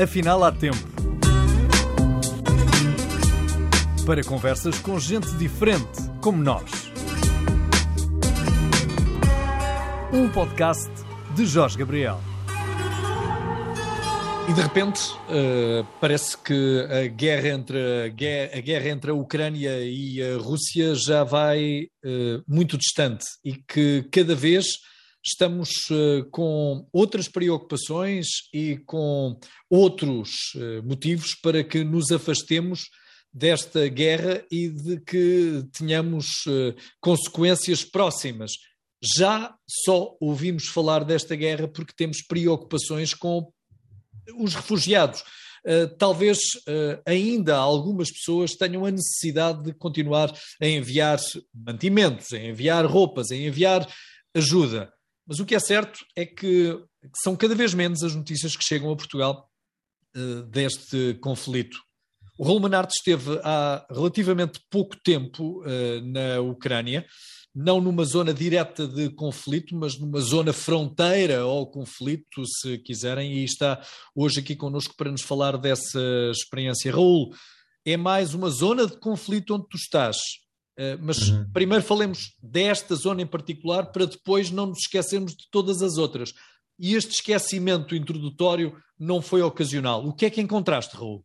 Afinal, há tempo. Para conversas com gente diferente, como nós. Um podcast de Jorge Gabriel. E de repente uh, parece que a guerra, entre, a guerra entre a Ucrânia e a Rússia já vai uh, muito distante e que cada vez estamos uh, com outras preocupações e com outros motivos para que nos afastemos desta guerra e de que tenhamos consequências próximas. Já só ouvimos falar desta guerra porque temos preocupações com os refugiados. Uh, talvez uh, ainda algumas pessoas tenham a necessidade de continuar a enviar mantimentos, a enviar roupas, a enviar ajuda. Mas o que é certo é que são cada vez menos as notícias que chegam a Portugal uh, deste conflito. O Raul Manarte esteve há relativamente pouco tempo na Ucrânia não numa zona direta de conflito, mas numa zona fronteira ao conflito, se quiserem, e está hoje aqui connosco para nos falar dessa experiência. Raul, é mais uma zona de conflito onde tu estás, mas uhum. primeiro falemos desta zona em particular para depois não nos esquecermos de todas as outras. E este esquecimento introdutório não foi ocasional. O que é que encontraste, Raul?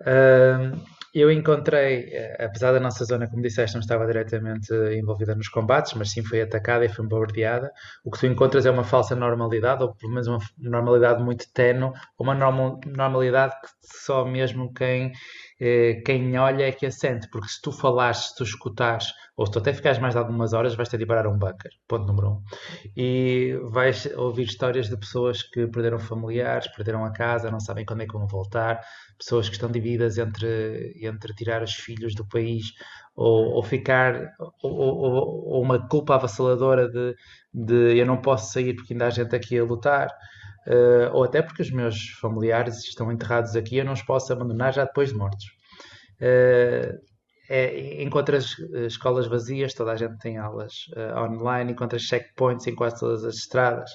Uh, eu encontrei, eh, apesar da nossa zona, como disseste, não estava diretamente envolvida nos combates, mas sim foi atacada e foi bombardeada. O que tu encontras é uma falsa normalidade, ou pelo menos uma normalidade muito tenue, uma normalidade que só mesmo quem, eh, quem olha é que assente. Porque se tu falares, se tu escutares, ou se tu até ficares mais de algumas horas, vais ter de parar um bunker, ponto número um. E vais ouvir histórias de pessoas que perderam familiares, perderam a casa, não sabem quando é que vão voltar pessoas que estão divididas entre, entre tirar os filhos do país ou, ou ficar, ou, ou, ou, uma culpa avassaladora de, de eu não posso sair porque ainda há gente aqui a lutar, uh, ou até porque os meus familiares estão enterrados aqui eu não os posso abandonar já depois de mortos. Uh, é, encontras escolas vazias, toda a gente tem aulas uh, online, encontras checkpoints em quase todas as estradas.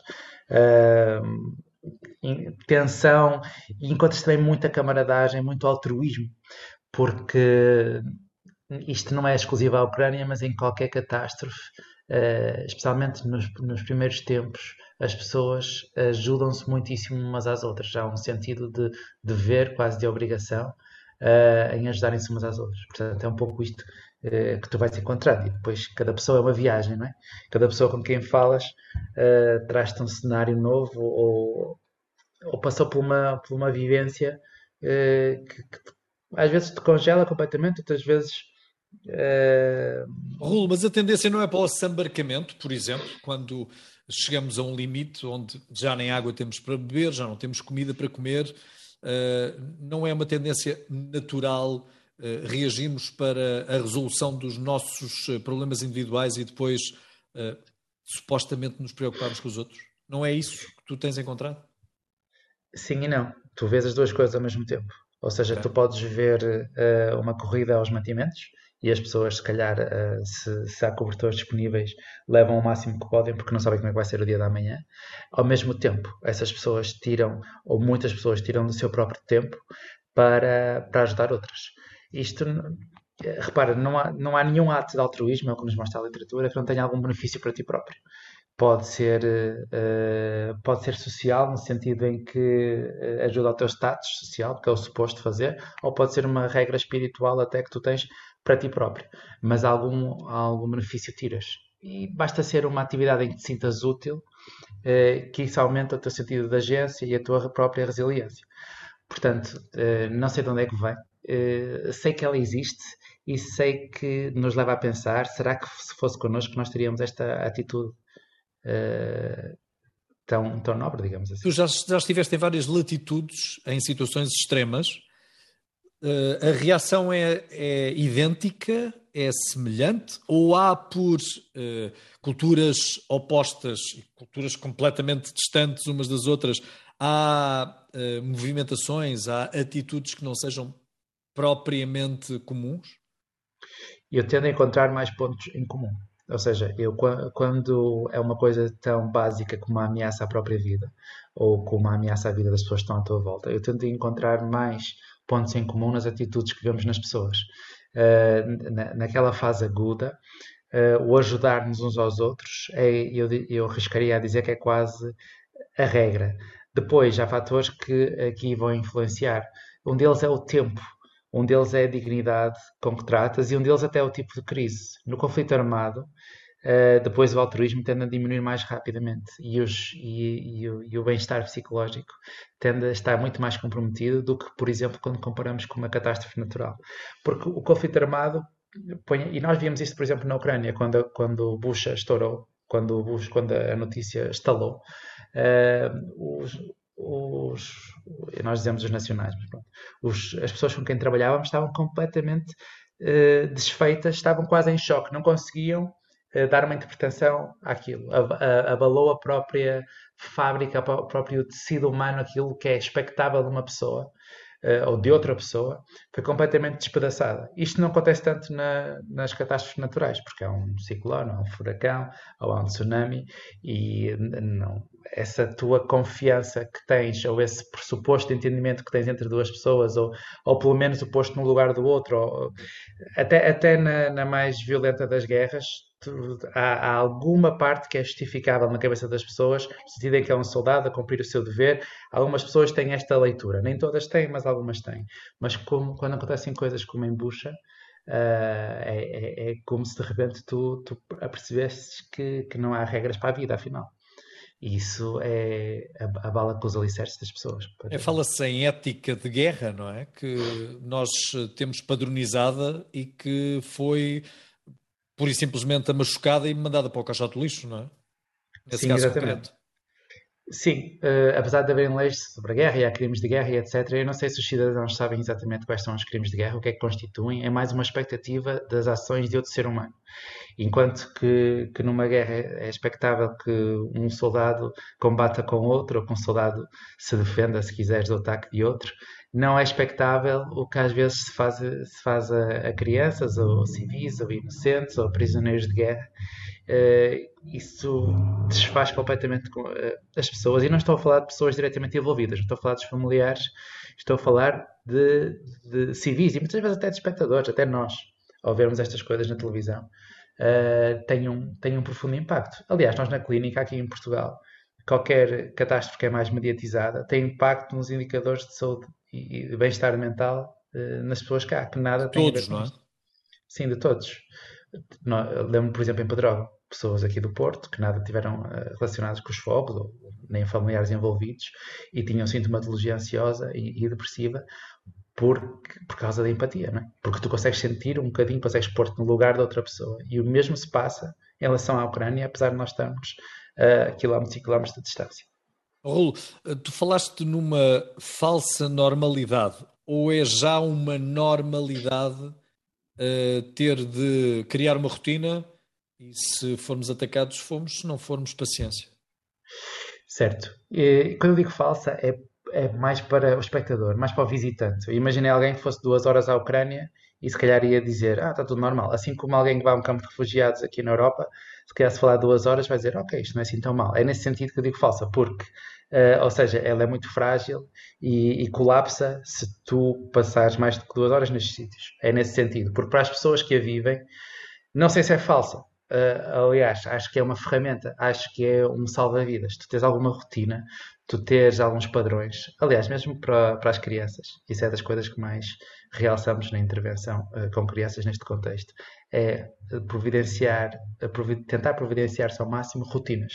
Uh, tensão e encontras também muita camaradagem, muito altruísmo, porque isto não é exclusivo à Ucrânia, mas em qualquer catástrofe, uh, especialmente nos, nos, primeiros tempos, as pessoas ajudam-se muitíssimo umas às outras. Já há um sentido de dever, quase de obrigação, uh, em ajudarem-se umas às outras. Portanto, é um pouco isto uh, que tu vais encontrar. E depois, cada pessoa é uma viagem, não é? Cada pessoa com quem falas traz-te um cenário novo ou, ou passou por uma, por uma vivência que, que, às vezes te congela completamente, outras vezes. Uh... Rulo, mas a tendência não é para o desembarcamento, por exemplo, quando chegamos a um limite onde já nem água temos para beber, já não temos comida para comer, uh, não é uma tendência natural uh, reagirmos para a resolução dos nossos problemas individuais e depois supostamente nos preocuparmos com os outros? Não é isso que tu tens encontrado? Sim e não. Tu vês as duas coisas ao mesmo tempo. Ou seja, okay. tu podes ver uh, uma corrida aos mantimentos e as pessoas, se calhar, uh, se, se, há cobertores disponíveis, levam o máximo que podem porque não sabem como é que vai ser o dia da manhã. Ao mesmo tempo, essas pessoas tiram, ou muitas pessoas tiram do seu próprio tempo para, para ajudar outras. Isto, repara, não há, não há nenhum ato de altruísmo, é o que nos mostra a literatura, que não tenha algum benefício para ti próprio pode ser, uh, pode ser social, no sentido em que eh, ajuda ao teu status social, que é o suposto fazer, ou pode ser uma regra espiritual até que tu tens para ti próprio, mas algum, algum benefício tiras. E basta ser uma atividade em que te sintas útil, uh, que isso aumenta o teu sentido de agência e a tua própria resiliência. Portanto, uh, não sei de onde é que vem, sei que ela existe e sei que nos leva a pensar: será que se fosse connosco nós teríamos esta atitude uh, tão, tão nobre, digamos assim. Tu já, já estiveste em várias latitudes, em situações extremas. Uh, a reação é, é, idêntica, é semelhante, ou há por uh, culturas opostas, culturas completamente distantes umas das outras, há uh, movimentações, há atitudes que não sejam propriamente comuns? Eu tendo a encontrar mais pontos em comum. Ou seja, eu quando é uma coisa tão básica como a ameaça à própria vida, ou como a ameaça à vida das pessoas que estão à tua volta, eu tento encontrar mais pontos em comum nas atitudes que vemos nas pessoas. Uh, na, naquela fase aguda, uh, o ajudar-nos uns aos outros, é, eu, eu arriscaria a dizer que é quase a regra. Depois, há fatores que aqui vão influenciar. Um deles é o tempo um deles é a dignidade com que tratas e um deles até é o tipo de crise. No conflito armado, uh, depois o altruísmo tende a diminuir mais rapidamente e, os, e, e, o, e o bem-estar psicológico tende a estar muito mais comprometido do que, por exemplo, quando comparamos com uma catástrofe natural. Porque o conflito armado, põe, e nós vimos isto, por exemplo, na Ucrânia, quando, quando Bush estourou, quando, Bush, quando a notícia estalou, uh, os, os, nós dizemos os nacionais, mas pronto, os, as pessoas com quem trabalhávamos estavam completamente uh, desfeitas, estavam quase em choque, não conseguiam dar uma interpretação àquilo. Abalou a própria fábrica, o próprio tecido humano, aquilo que é expectável de uma pessoa. Uh, ou de outra pessoa, foi completamente despedaçada. Isto não acontece tanto na, nas catástrofes naturais, porque há um ciclone, há um furacão, ou há um tsunami, e não, essa tua confiança que tens, ou esse pressuposto entendimento que tens entre duas pessoas, ou, ou pelo menos o posto no lugar do outro, ou, até, até na, na, mais violenta das guerras, tu, há, há, alguma parte que é justificável na cabeça das pessoas, no sentido em que é um soldado a cumprir o seu dever. Algumas pessoas têm esta leitura, nem todas têm, mas algumas têm. Mas como, quando acontecem coisas como em Bucha, Uh, é, é, é, como se de repente tu, tu apercebesses que, que não há regras para a vida, afinal. E isso é a, bala com os alicerces das pessoas. É, Fala-se em ética de guerra, não é? Que nós temos padronizada e que foi pura e simplesmente machucada e mandada para o caixote de lixo, não é? Nesse Sim, exatamente. Concreto. Sim, uh, apesar de haverem leis sobre a guerra e há crimes de guerra e etc., eu não sei se os cidadãos sabem exatamente quais são os crimes de guerra, o que é que constituem, é mais uma expectativa das ações de outro ser humano. Enquanto que, que numa guerra é expectável que um soldado combata com outro, ou que um soldado se defenda, se quiseres, do ataque de outro, não é expectável o que às vezes se faz, se faz a, a crianças, ou civis, ou inocentes, ou prisioneiros de guerra. Uh, isso desfaz completamente uh, as pessoas. E não estou a falar de pessoas diretamente envolvidas, não estou a falar dos familiares, estou a falar de, de civis e muitas vezes até de espectadores, até nós, ao vermos estas coisas na televisão uh, tem, um, tem um profundo impacto. Aliás, nós na clínica aqui em Portugal, qualquer catástrofe que é mais mediatizada tem impacto nos indicadores de saúde e, bem-estar mental nas pessoas cá, que nada tem todos, a ver com não é? Sim, de todos. Lembro, por exemplo, em Pedrógão, pessoas aqui do Porto que nada tiveram uh, relacionadas com os fogos, ou nem familiares envolvidos, e tinham sintomatologia ansiosa e, e depressiva, por, por causa da empatia, não é? Porque tu consegues sentir um bocadinho, consegues pôr-te no lugar da outra pessoa. E o mesmo se passa em relação à Ucrânia, apesar de nós estarmos a quilómetros e quilómetros de distância. Raul, tu falaste numa falsa normalidade, ou é já uma normalidade uh, ter de criar uma rotina e se formos atacados, fomos, se não formos, paciência? Certo. E, quando eu digo falsa, é é mais para o espectador, mais para o visitante. Eu imaginei alguém que fosse duas horas à Ucrânia e se calhar ia dizer, ah, está tudo normal. Assim como alguém que vai a um campo de refugiados aqui na Europa, se calhar se falar duas horas vai dizer, ok, isto não é assim tão mal. É nesse sentido que eu digo falsa, porque, uh, ou seja, ela é muito frágil e, e, colapsa se tu passares mais de duas horas nestes sítios. É nesse sentido, porque para as pessoas que a vivem, não sei se é falsa. Uh, aliás, acho que é uma ferramenta, acho que é um salva-vidas. Tu tens alguma rotina, tu teres alguns padrões, aliás, mesmo para, para as crianças, isso é das coisas que mais realçamos na intervenção uh, com crianças neste contexto, é providenciar, tentar providenciar-se ao máximo rotinas.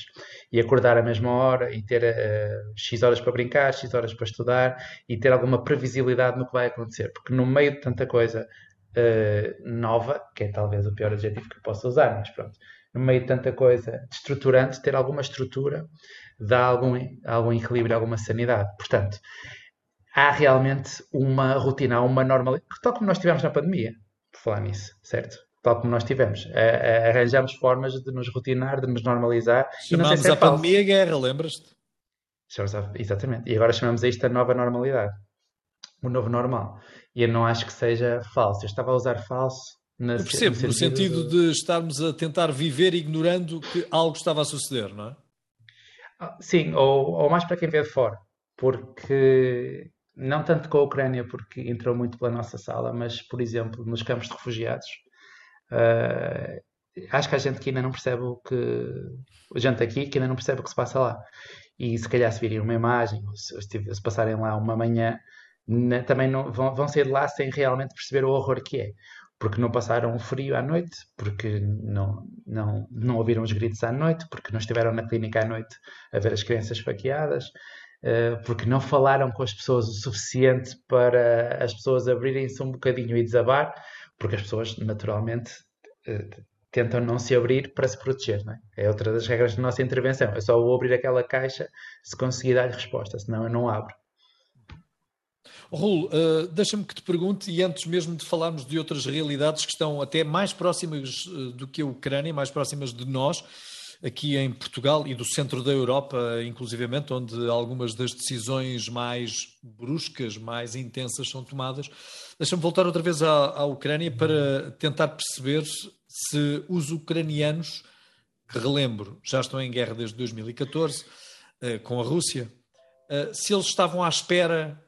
E acordar à mesma hora e ter uh, X horas para brincar, X horas para estudar e ter alguma previsibilidade no que vai acontecer, porque no meio de tanta coisa uh, nova, que é talvez o pior adjetivo que eu possa usar, mas pronto, no meio de tanta coisa estruturante, ter alguma estrutura dá algum, algum equilíbrio, alguma sanidade. Portanto, há realmente uma rotina, uma normalidade, tal como nós tivemos na pandemia, por falar nisso, certo? Tal como nós tivemos. arranjamos formas de nos rotinar, de nos normalizar. Chamámos se é a falso. pandemia guerra, lembras-te? Exatamente. E agora chamamos a isto a nova normalidade. O novo normal. E eu não acho que seja falso. Eu estava a usar falso Na, Eu percebo, no sentido, no sentido de... de estarmos a tentar viver ignorando que algo estava a suceder, não é? Ah, sim, ou, ou mais para quem vê de fora, porque não tanto com a Ucrânia, porque entrou muito pela nossa sala, mas, por exemplo, nos campos de refugiados, uh, acho que há gente que ainda não percebe o que. gente aqui que ainda não percebe o que se passa lá. E se calhar se virem uma imagem, ou se, se passarem lá uma manhã, também não, vão, vão sair de lá sem realmente perceber o horror que é. Porque não passaram frio à noite, porque não, não, não ouviram os gritos à noite, porque não estiveram na clínica à noite a ver as crianças esfaqueadas, eh, porque não falaram com as pessoas o suficiente para as pessoas abrirem-se um bocadinho e desabar, porque as pessoas naturalmente eh, tentam não se abrir para se proteger. É? é? outra das regras da nossa intervenção. É só eu abrir aquela caixa se conseguir dar-lhe resposta, senão eu não abro. Raul, uh, deixa-me que te pergunte, e antes mesmo de falarmos de outras realidades que estão até mais próximas uh, do que a Ucrânia, mais próximas de nós, aqui em Portugal e do centro da Europa, inclusivamente, onde algumas das decisões mais bruscas, mais intensas são tomadas. Deixa-me voltar outra vez à, à Ucrânia para tentar perceber se os ucranianos, que relembro, já estão em guerra desde 2014 uh, com a Rússia, se eles estavam à espera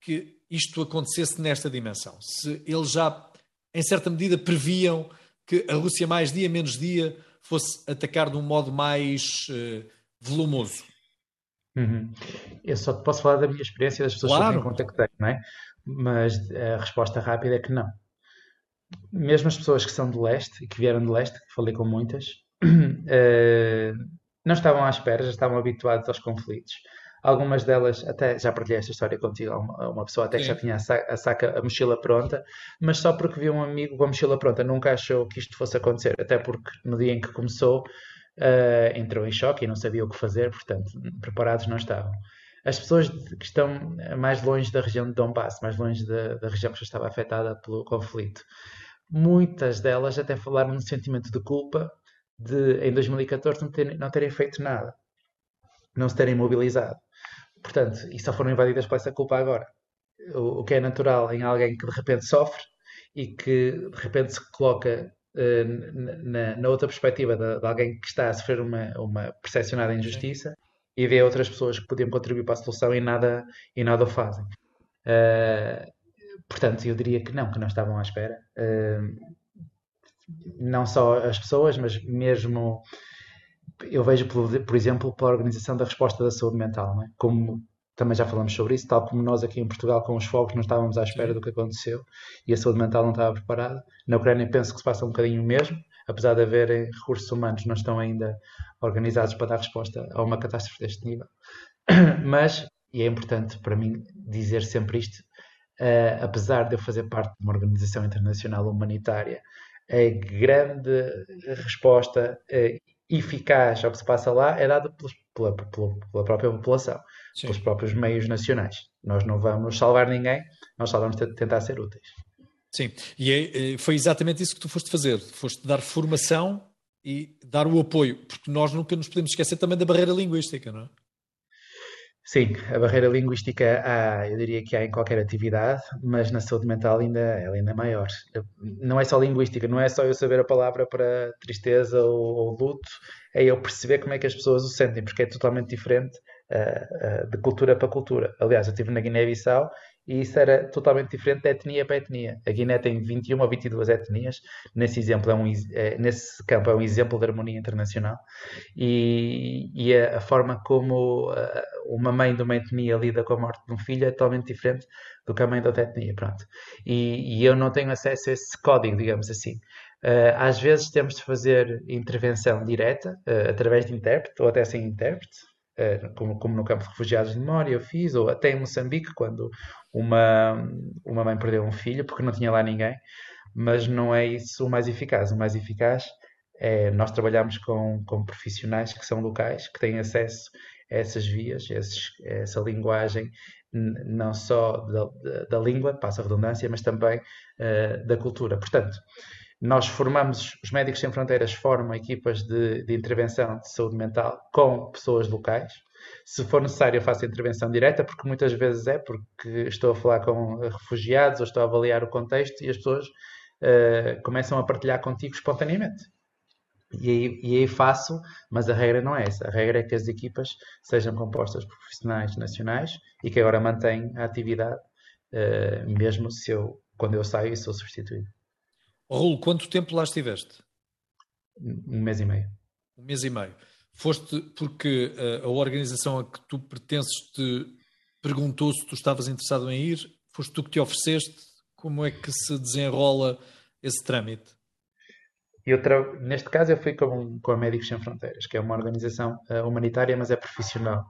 que isto acontecesse nesta dimensão, se eles já, em certa medida, previam que a Rússia, mais dia menos dia, fosse atacar de um modo mais uh, volumoso. Uhum. Eu só te posso falar da minha experiência das pessoas claro. que eu contactei, não é? Mas a resposta rápida é que não mesmo as pessoas que são do leste e que vieram do leste, que falei com muitas, uh, não estavam à espera, já estavam habituados aos conflitos. Algumas delas, até já partilhei esta história contigo, uma, uma pessoa até que já tinha a saca, a saca, a mochila pronta, mas só porque viu um amigo com a mochila pronta, nunca achou que isto fosse acontecer, até porque no dia em que começou uh, entrou em choque e não sabia o que fazer, portanto, preparados não estavam. As pessoas que estão mais longe da região de Donbass, mais longe da, da região que já estava afetada pelo conflito, muitas delas até falaram no sentimento de culpa de, em 2014, não terem, não terem feito nada, não se terem mobilizado. Portanto, e só foram invadidas por essa culpa agora. O, o que é natural em alguém que de repente sofre e que de repente se coloca uh, na, na, outra perspectiva de, de, alguém que está a sofrer uma, uma percepcionada injustiça e vê outras pessoas que podiam contribuir para a solução e nada, e nada o fazem. Uh, Portanto, eu diria que não, que não estavam à espera. Uh, não só as pessoas, mas mesmo eu vejo, por, por, exemplo, pela organização da resposta da saúde mental, é? como também já falamos sobre isso, tal como nós aqui em Portugal com os fogos não estávamos à espera do que aconteceu e a saúde mental não estava preparada. Na Ucrânia penso que se passa um bocadinho o mesmo, apesar de haverem recursos humanos, não estão ainda organizados para dar resposta a uma catástrofe deste nível. Mas, e é importante para mim dizer sempre isto, uh, apesar de eu fazer parte de uma organização internacional humanitária, a grande resposta uh, eficaz ao que se passa lá é dada pela, pela, pela própria população, Sim. pelos próprios meios nacionais. Nós não vamos salvar ninguém, nós só vamos tentar ser úteis. Sim, e é, eh, foi exatamente isso que tu foste fazer. Foste dar formação e dar o apoio, porque nós nunca nos podemos esquecer também da barreira linguística, não é? Sim, a barreira linguística há, eu diria que há em qualquer atividade, mas na saúde mental ainda, ela ainda é maior. Não é só linguística, não é só eu saber a palavra para tristeza ou, ou luto, é eu perceber como é que as pessoas o sentem, porque é totalmente diferente de cultura para cultura. Aliás, eu estive na Guiné-Bissau e isso era totalmente diferente de etnia para etnia. A Guiné tem 21 ou 22 etnias, nesse, exemplo é um, é, nesse campo é um exemplo de harmonia internacional, e, e a, a, forma como uh, uma mãe de uma etnia lida com a morte de um filho é totalmente diferente do que a mãe de outra etnia, pronto. E, e eu não tenho acesso a esse código, digamos assim. Uh, às vezes temos de fazer intervenção direta, uh, através de intérprete, ou até sem intérprete, como, como, no campo de refugiados de memória eu fiz, ou até em Moçambique, quando uma, uma mãe perdeu um filho porque não tinha lá ninguém, mas não é isso o mais eficaz. O mais eficaz é nós trabalharmos com, com profissionais que são locais, que têm acesso a essas vias, a esses, a essa linguagem, não só da, da, da, língua, passa a redundância, mas também uh, da cultura. Portanto, nós formamos, os Médicos Sem Fronteiras formam equipas de, de intervenção de saúde mental com pessoas locais, se for necessário, eu faço intervenção direta, porque muitas vezes é porque estou a falar com refugiados ou estou a avaliar o contexto e as pessoas uh, começam a partilhar contigo espontaneamente. E aí, e aí faço, mas a regra não é essa. A regra é que as equipas sejam compostas por profissionais nacionais e que agora mantêm a atividade, uh, mesmo se eu, quando eu saio, sou substituído. Raul, quanto tempo lá estiveste? Um mês e meio. Um mês e meio. Foste porque uh, a organização a que tu pertences te perguntou se tu estavas interessado em ir? Foste tu que te ofereceste? Como é que se desenrola esse trâmite? Eu tra... Neste caso, eu fui com, com a Médicos Sem Fronteiras, que é uma organização uh, humanitária, mas é profissional.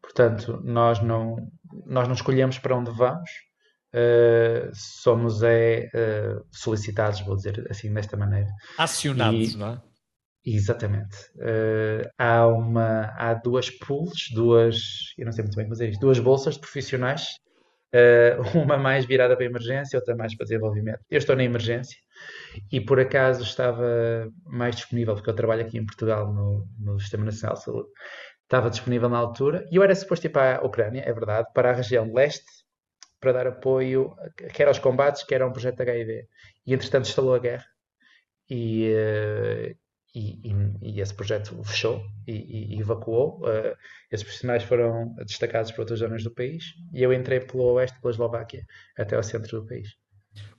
Portanto, nós não, nós não escolhemos para onde vamos, uh, somos é, uh, solicitados, vou dizer assim, desta maneira. Acionados, e, não é? Exatamente. há, uma, há duas pools, duas, eu não sei muito bem como dizer isto, duas bolsas de profissionais, uma mais virada para a emergência, outra mais para desenvolvimento. Eu estou na emergência, e por acaso estava mais disponível, porque eu trabalho aqui em Portugal no, no Sistema Nacional de Saúde, estava disponível na altura, e eu era suposto ir para a Ucrânia, é verdade, para a região leste, para dar apoio, quer aos combates, quer a um projeto HIV. E entretanto instalou a guerra, e, uh, e, e, e, esse projeto fechou e, e evacuou. Uh, esses profissionais foram destacados para outras zonas do país, e eu entrei pelo oeste, pela Eslováquia, até ao centro do país.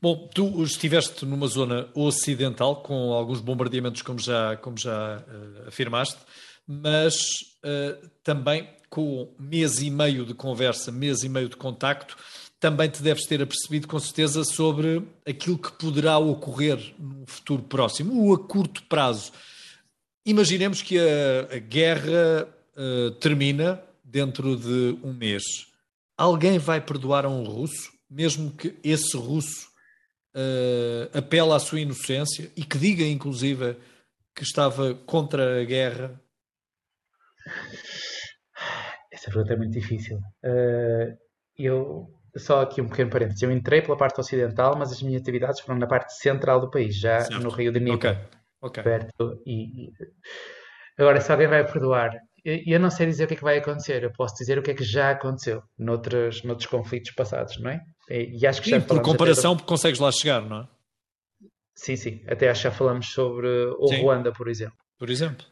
Bom, tu estiveste numa zona ocidental com alguns bombardeamentos, como já, como já uh, afirmaste, mas uh, também com mês e meio de conversa, mês e meio de contacto, também te deves ter apercebido com certeza sobre aquilo que poderá ocorrer no futuro próximo, ou a curto prazo. Imaginemos que a, a guerra uh, termina dentro de um mês. Alguém vai perdoar a um russo? mesmo que esse russo uh, apela à sua inocência e que diga, inclusive, que estava contra a guerra? Essa pergunta é muito difícil. Uh, eu, só aqui um pequeno parênteses, eu entrei pela parte ocidental, mas as minhas atividades foram na parte central do país, já certo. no Rio de Janeiro. Ok, ok. Perto, e, e... Agora, se alguém vai perdoar, eu não sei dizer o que é que vai acontecer, eu posso dizer o que é que já aconteceu noutros, noutros conflitos passados, não é? E acho que sim, por comparação, do... consegues lá chegar, não é? Sim, sim. Até acho que já falamos sobre o sim. Ruanda, por exemplo. Por exemplo.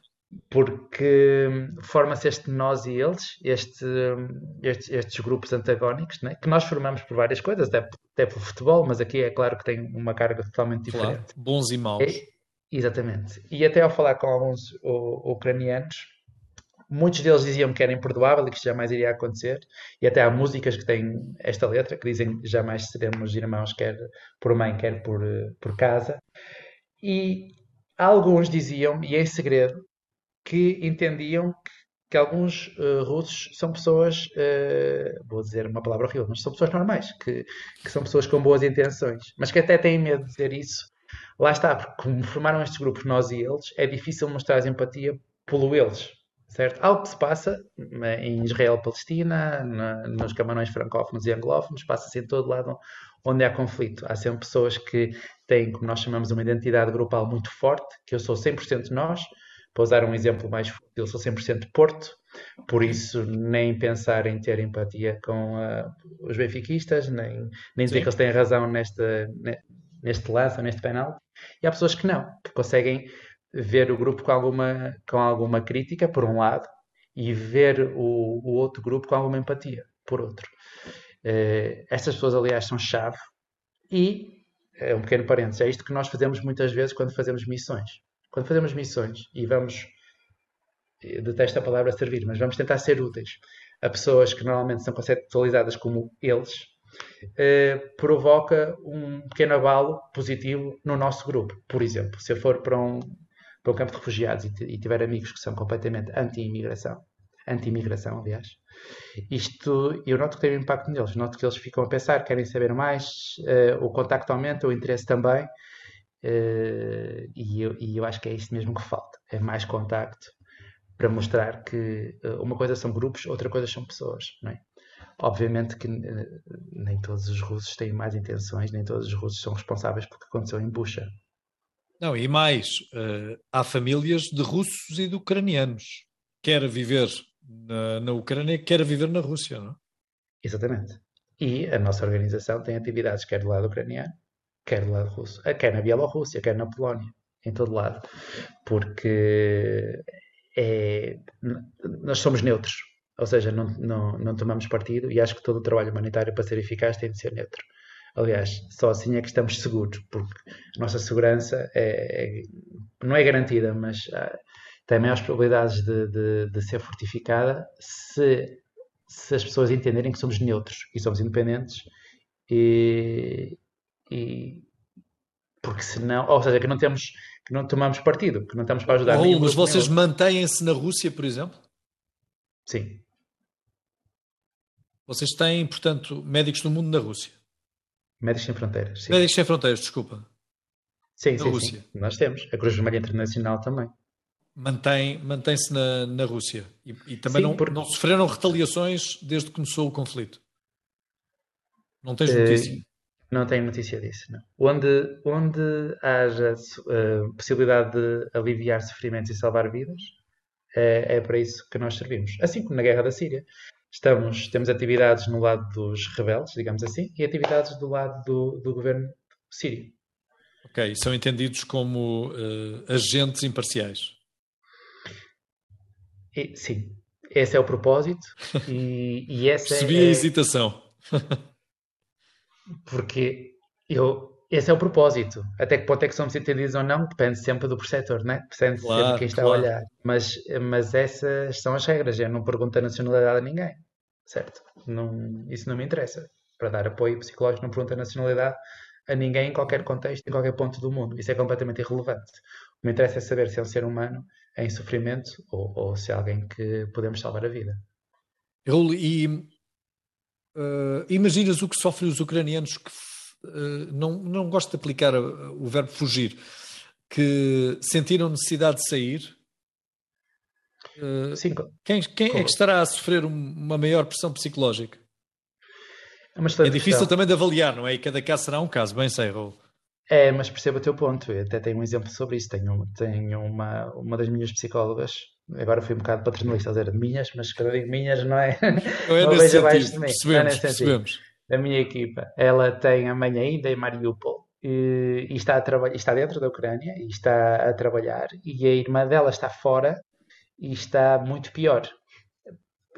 Porque hum, forma-se este nós e eles, este, hum, estes, estes, grupos antagónicos, né? que nós formamos por várias coisas, até, até pelo futebol, mas aqui é claro que tem uma carga totalmente diferente. Claro. Bons e maus. É, exatamente. E até ao falar com alguns o, ucranianos, Muitos deles diziam que era imperdoável e que jamais iria acontecer, e até há músicas que têm esta letra que dizem jamais seremos irmãos, quer por mãe, quer por, por casa. E alguns diziam, e em segredo, que entendiam que, alguns uh, russos são pessoas, uh, vou dizer uma palavra horrível, mas são pessoas normais, que, que são pessoas com boas intenções, mas que até têm medo de dizer isso. Lá está, porque como formaram estes grupos, nós e eles, é difícil mostrar empatia pelo eles, certo? Algo que se passa em Israel-Palestina, nos camarões francófonos e anglófonos, passa-se em todo lado onde há conflito. Há sempre pessoas que têm, como nós chamamos, uma identidade grupal muito forte, que eu sou 100% nós, para usar um exemplo mais forte, eu sou 100% Porto, por isso nem pensar em ter empatia com uh, os benfiquistas, nem, nem dizer Sim. que eles têm razão neste, neste lance ou neste penal. E há pessoas que não, que conseguem ver o grupo com alguma, com alguma crítica, por um lado, e ver o, o outro grupo com alguma empatia, por outro. Uh, estas pessoas, aliás, são chave. E, é um pequeno parênteses, é isto que nós fazemos muitas vezes quando fazemos missões. Quando fazemos missões e vamos, detesto a palavra servir, mas vamos tentar ser úteis a pessoas que normalmente são conceptualizadas como eles, uh, provoca um pequeno abalo positivo no nosso grupo. Por exemplo, se eu for para um, para um campo de refugiados e, e tiver amigos que são completamente anti-imigração, anti-imigração, aliás, isto eu noto que tem um impacto neles, noto que eles ficam a pensar, querem saber mais, uh, o contacto aumenta, o interesse também, uh, e, eu, e eu acho que é isto mesmo que falta, é mais contacto para mostrar que uh, uma coisa são grupos, outra coisa são pessoas, não é? Obviamente que nem todos os russos têm mais intenções, nem todos os russos são responsáveis pelo que aconteceu em Bucha. Não, e mais, há famílias de russos e de ucranianos. Quer viver na, na Ucrânia, quer viver na Rússia, não é? Exatamente. E a nossa organização tem atividades quer do lado ucraniano, quer do lado russo, quer na Bielorrússia, quer na Polónia, em todo lado, porque é, nós somos neutros, ou seja, não, não, não tomamos partido e acho que todo o trabalho humanitário para ser eficaz tem de ser neutro. Aliás, só assim é que estamos seguros, porque a nossa segurança é, é não é garantida, mas ah, tem maiores probabilidades de, de, de, ser fortificada se, se as pessoas entenderem que somos neutros e somos independentes e, e porque senão, ou seja, que não temos, que não tomamos partido, que não estamos para ajudar. Raul, mas vocês mantêm-se na Rússia, por exemplo? Sim. Vocês têm, portanto, médicos do mundo na Rússia? Médicos Sem Fronteiras. Sim. Médicos Sem Fronteiras, desculpa. Sim, na sim, Rússia. Sim. Nós temos. A Cruz Vermelha Internacional também. Mantém, mantém-se na, na Rússia. E, e também sim, não, porque... não sofreram retaliações desde que começou o conflito. Não tens notícia? Uh, não tenho notícia disso, não. Onde, onde haja uh, possibilidade de aliviar sofrimentos e salvar vidas, é, é para isso que nós servimos. Assim como na guerra da Síria. Estamos, temos atividades no lado dos rebeldes, digamos assim, e atividades do lado do, do governo sírio. Ok, são entendidos como uh, agentes imparciais. E, sim, esse é o propósito e, e essa Percebi é, a hesitação. porque eu, esse é o propósito. Até que ponto é que somos entendidos ou não, depende sempre do perceptor, né? depende claro, sempre de quem está claro. a olhar. Mas, mas essas são as regras. Eu não pergunto a nacionalidade a ninguém, certo? Não, isso não me interessa. Para dar apoio psicológico, não pergunto a nacionalidade a ninguém em qualquer contexto, em qualquer ponto do mundo. Isso é completamente irrelevante. O que me interessa é saber se é um ser humano em sofrimento ou, ou se é alguém que podemos salvar a vida. Raul, e uh, imaginas o que sofrem os ucranianos que uh, não, não gosto de aplicar o verbo fugir, que sentiram necessidade de sair? Uh, Sim, quem, quem é que estará a sofrer uma maior pressão psicológica? É, é difícil também de avaliar, não é? E cada caso será um caso, bem sei, Raul. É, mas percebo o teu ponto. Eu até tenho um exemplo sobre isso. Tenho, tenho uma, uma das minhas psicólogas, agora fui um bocado paternalista a dizer minhas, mas cada digo minhas não é. Não é nesse abaixo de mim. Percebemos, é percebemos. A minha equipa, ela tem a mãe ainda em Mariupol e, e está, a está dentro da Ucrânia e está a trabalhar, e a irmã dela está fora e está muito pior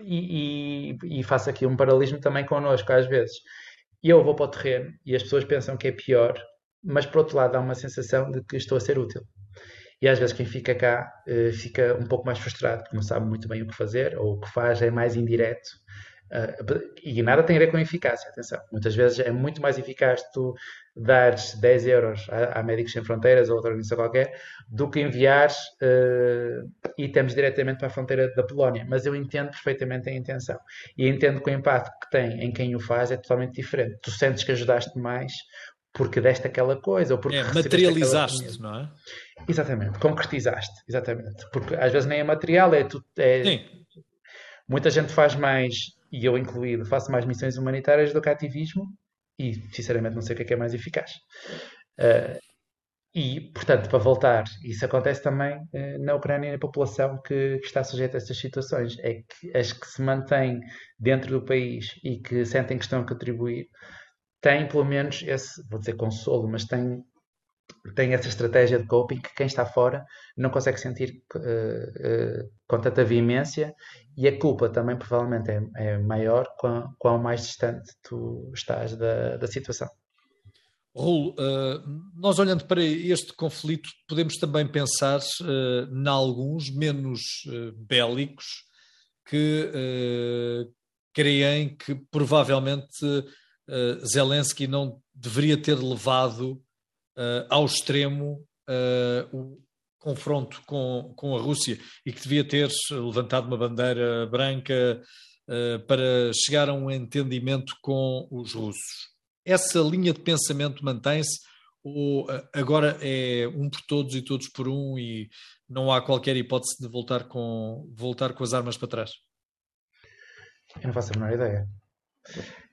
e, e, e faço aqui um paralelismo também connosco às vezes. Eu vou para o terreno e as pessoas pensam que é pior, mas por outro lado há uma sensação de que estou a ser útil. E às vezes quem fica cá uh, fica um pouco mais frustrado, porque não sabe muito bem o que fazer, ou o que faz é mais indireto. Uh, e nada tem a ver com eficácia, atenção. Muitas vezes é muito mais eficaz tu dares 10 euros a, a Médicos Sem Fronteiras ou outra organização qualquer do que enviares uh, itens diretamente para a fronteira da Polónia. Mas eu entendo perfeitamente a intenção. E entendo que o impacto que tem em quem o faz é totalmente diferente. Tu sentes que ajudaste mais porque deste aquela coisa ou porque é, materializaste, não é? Exatamente, concretizaste, exatamente. Porque às vezes nem é material, é, tu, é Sim. muita gente faz mais e eu incluído, faço mais missões humanitárias do que ativismo e, sinceramente, não sei o que é, que é mais eficaz. Uh, e, portanto, para voltar, isso acontece também uh, na Ucrânia e na população que, que, está sujeita a estas situações. É que as que se mantêm dentro do país e que sentem que estão a contribuir têm, pelo menos, esse, vou dizer consolo, mas têm tem essa estratégia de coping que quem está fora não consegue sentir uh, uh, com tanta veemência e a culpa também provavelmente é, é maior quão, mais distante tu estás da, da situação. Raul, uh, nós olhando para este conflito podemos também pensar em alguns menos bélicos que creem que provavelmente Zelensky não deveria ter levado uh, ao extremo uh, o confronto com, com a Rússia e que devia ter levantado uma bandeira branca uh, para chegar a um entendimento com os russos. Essa linha de pensamento mantém-se ou agora é um por todos e todos por um e não há qualquer hipótese de voltar com, voltar com as armas para trás? Eu não faço a menor ideia.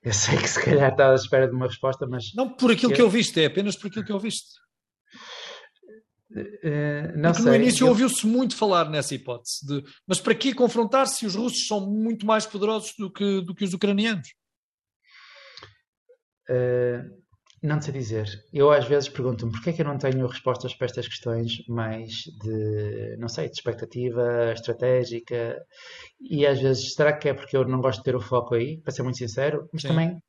Eu sei que se calhar está à espera de uma resposta, mas. Não por aquilo eu... que eu viste, é apenas por aquilo que eu viste. Uh, não Porque sei. no início eu... ouviu-se muito falar nessa hipótese de mas para que confrontar se os russos são muito mais poderosos do que, do que os ucranianos? Uh, Não sei dizer. Eu às vezes pergunto-me porquê é que eu não tenho respostas para estas questões mais de, não sei, de expectativa estratégica. E às vezes, será que é porque eu não gosto de ter o foco aí, para ser muito sincero? Mas também,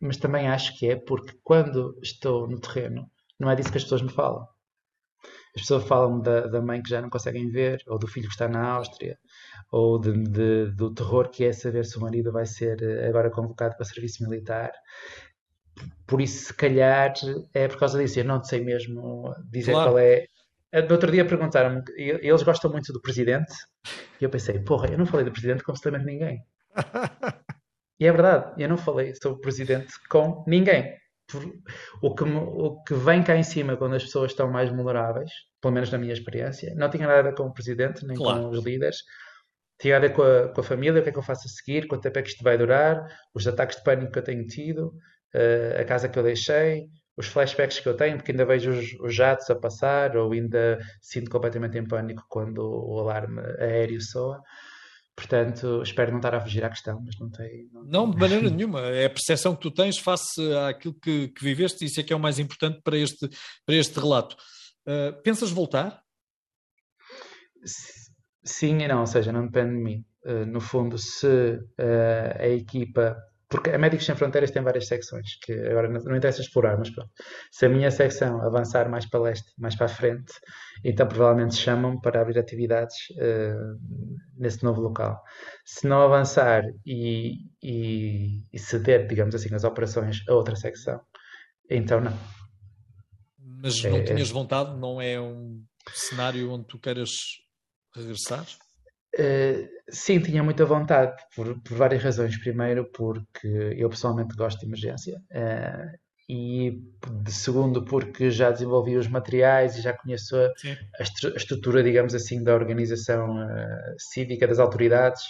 mas também acho que é porque quando estou no terreno, não é disso que as pessoas me falam. As pessoas falam da, da mãe que já não conseguem ver, ou do filho que está na Áustria, ou de, de, do terror que é saber se o marido vai ser eh, agora convocado para serviço militar. Por isso, se calhar, é por causa disso. Eu não sei mesmo dizer claro. qual é. Eh, no outro dia perguntaram-me, eles gostam muito do presidente, e eu pensei, porra, eu não falei do presidente com absolutamente ninguém. e é verdade, eu não falei sobre o presidente com ninguém o que, o que vem cá em cima quando as pessoas estão mais vulneráveis, pelo menos na minha experiência, não tinha nada a ver com o presidente, nem claro. com os líderes, tinha a ver com a, com a, família, o que é que eu faço a seguir, quanto tempo é que isto vai durar, os ataques de pânico que eu tenho tido, uh, a casa que eu deixei, os flashbacks que eu tenho, porque ainda vejo os, os, jatos a passar, ou ainda sinto completamente em pânico quando o alarme aéreo soa. Portanto, espero não estar a fugir à questão, mas não tem. Não, não de maneira nenhuma. É a percepção que tu tens face àquilo que, que viveste, e isso é que é o mais importante para este, para este relato. Uh, pensas voltar? Sim e não, ou seja, não depende de mim. Uh, no fundo, se uh, a equipa porque a Médicos Sem Fronteiras tem várias secções, que agora não, não interessa explorar, mas pronto. Se a minha secção avançar mais para leste, mais para a frente, então provavelmente chamam para abrir atividades uh, nesse novo local. Se não avançar e, e, e, ceder, digamos assim, as operações a outra secção, então não. Mas não é, tinhas vontade? Não é um cenário onde tu queiras regressar? Uh, sim, tinha muita vontade, por, por, várias razões. Primeiro, porque eu pessoalmente gosto de emergência, uh, e de segundo, porque já desenvolvi os materiais e já conheço a, a, estru a estrutura, digamos assim, da organização uh, cívica, das autoridades.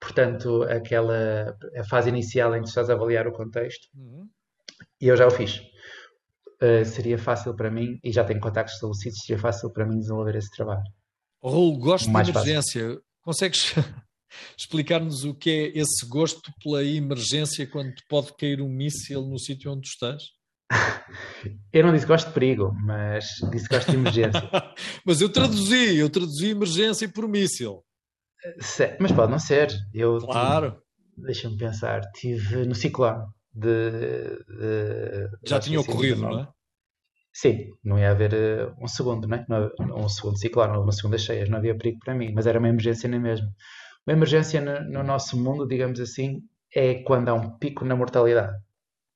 Portanto, aquela a fase inicial em que estás a avaliar o contexto, uhum. e eu já o fiz. seria fácil para mim, e já tenho contactos estabelecidos, seria fácil para mim desenvolver esse trabalho. Raul, gosto Mais de emergência. Fácil. Consegues explicar-nos o que é esse gosto pela emergência quando pode cair um míssil no sítio onde tu estás? Eu não disse gosto de perigo, mas disse gosto de emergência. mas eu traduzi, eu traduzi emergência por míssil. Mas pode não ser. Eu claro. Deixa-me pensar. Tive no ciclone de, de já tinha ocorrido, não é? Sim, não ia haver uh, um segundo, né? não, um segundo ciclone, uma segunda cheia, não havia perigo para mim, mas era uma emergência nem mesmo. Uma emergência no, no, nosso mundo, digamos assim, é quando há um pico na mortalidade.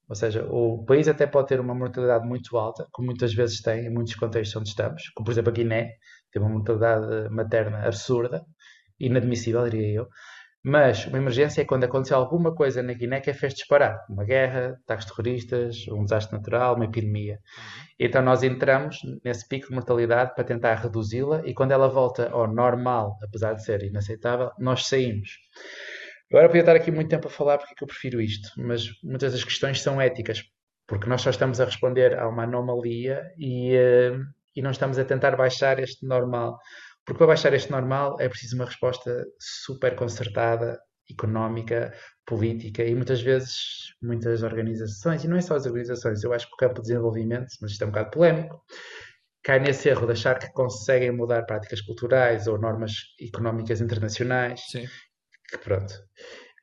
Ou seja, o país até pode ter uma mortalidade muito alta, como muitas vezes tem em muitos contextos onde estamos, como por exemplo a Guiné, tem uma mortalidade materna absurda, inadmissível, diria eu, mas uma emergência é quando aconteceu alguma coisa na Guiné que a fez disparar. Uma guerra, ataques terroristas, um desastre natural, uma epidemia. Uhum. Então nós entramos nesse pico de mortalidade para tentar reduzi-la e quando ela volta ao normal, apesar de ser inaceitável, nós saímos. Agora podia estar aqui muito tempo a falar porque é que eu prefiro isto, mas muitas das questões são éticas, porque nós só estamos a responder a uma anomalia e, uh, e não estamos a tentar baixar este normal. Porque para baixar este normal é preciso uma resposta super concertada, económica, política e muitas vezes muitas organizações, e não é só as organizações, eu acho que o campo de desenvolvimento, mas isto é um bocado polémico, cai nesse erro de achar que conseguem mudar práticas culturais ou normas económicas internacionais. Sim. Que pronto.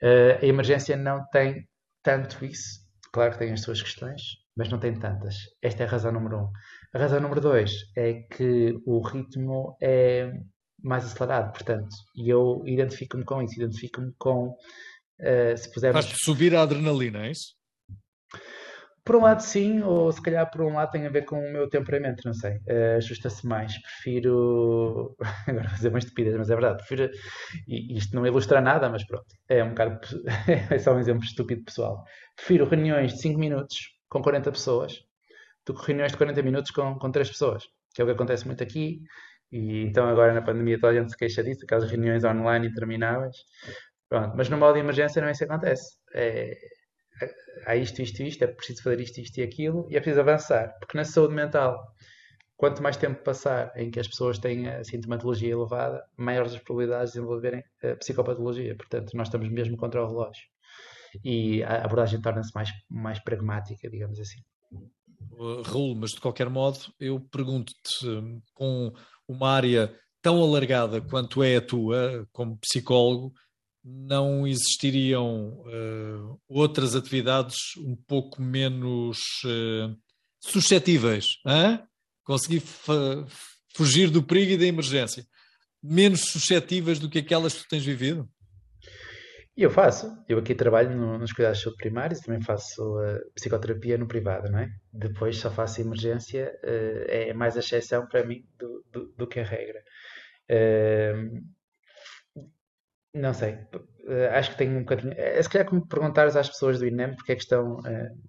Uh, a emergência não tem tanto isso. Claro que tem as suas questões, mas não tem tantas. Esta é a razão número um. A razão número dois é que o ritmo é mais acelerado, portanto, e eu identifico-me com isso, identifico-me com, uh, se pusermos... Faz subir a adrenalina, é isso? Por um lado sim, ou se calhar por um lado tem a ver com o meu temperamento, não sei, uh, ajusta-se mais, prefiro, agora vou fazer mais estupidez, mas é verdade, prefiro, e isto não ilustra nada, mas pronto, é um bocado, é só um exemplo estúpido pessoal, prefiro reuniões de 5 minutos com 40 pessoas, do que reuniões de 40 minutos com, com 3 pessoas, que é o que acontece muito aqui. E então agora na pandemia toda a gente se queixa disso, aquelas reuniões online intermináveis. Pronto, mas no modo de emergência não é isso que acontece. É, há isto, isto, isto, é preciso fazer isto, isto e aquilo, e é preciso avançar. Porque na saúde mental, quanto mais tempo passar em que as pessoas têm a sintomatologia elevada, maiores as probabilidades de desenvolverem a psicopatologia. Portanto, nós estamos mesmo contra o relógio. E a abordagem torna-se mais, mais pragmática, digamos assim. Uh, Raul, mas de qualquer modo eu pergunto-te, com uma área tão alargada quanto é a tua, como psicólogo, não existiriam uh, outras atividades um pouco menos uh, suscetíveis? Hein? Consegui fugir do perigo e da emergência. Menos suscetíveis do que aquelas que tu tens vivido? Eu faço. Eu aqui trabalho no, nos cuidados de saúde primários, também faço uh, psicoterapia no privado, não é? Depois só faço emergência, uh, é mais a exceção para mim do, do, do que a regra. Uh, não sei. acho que tenho um bocadinho. É, se calhar como perguntares às pessoas do INEM porque é que estão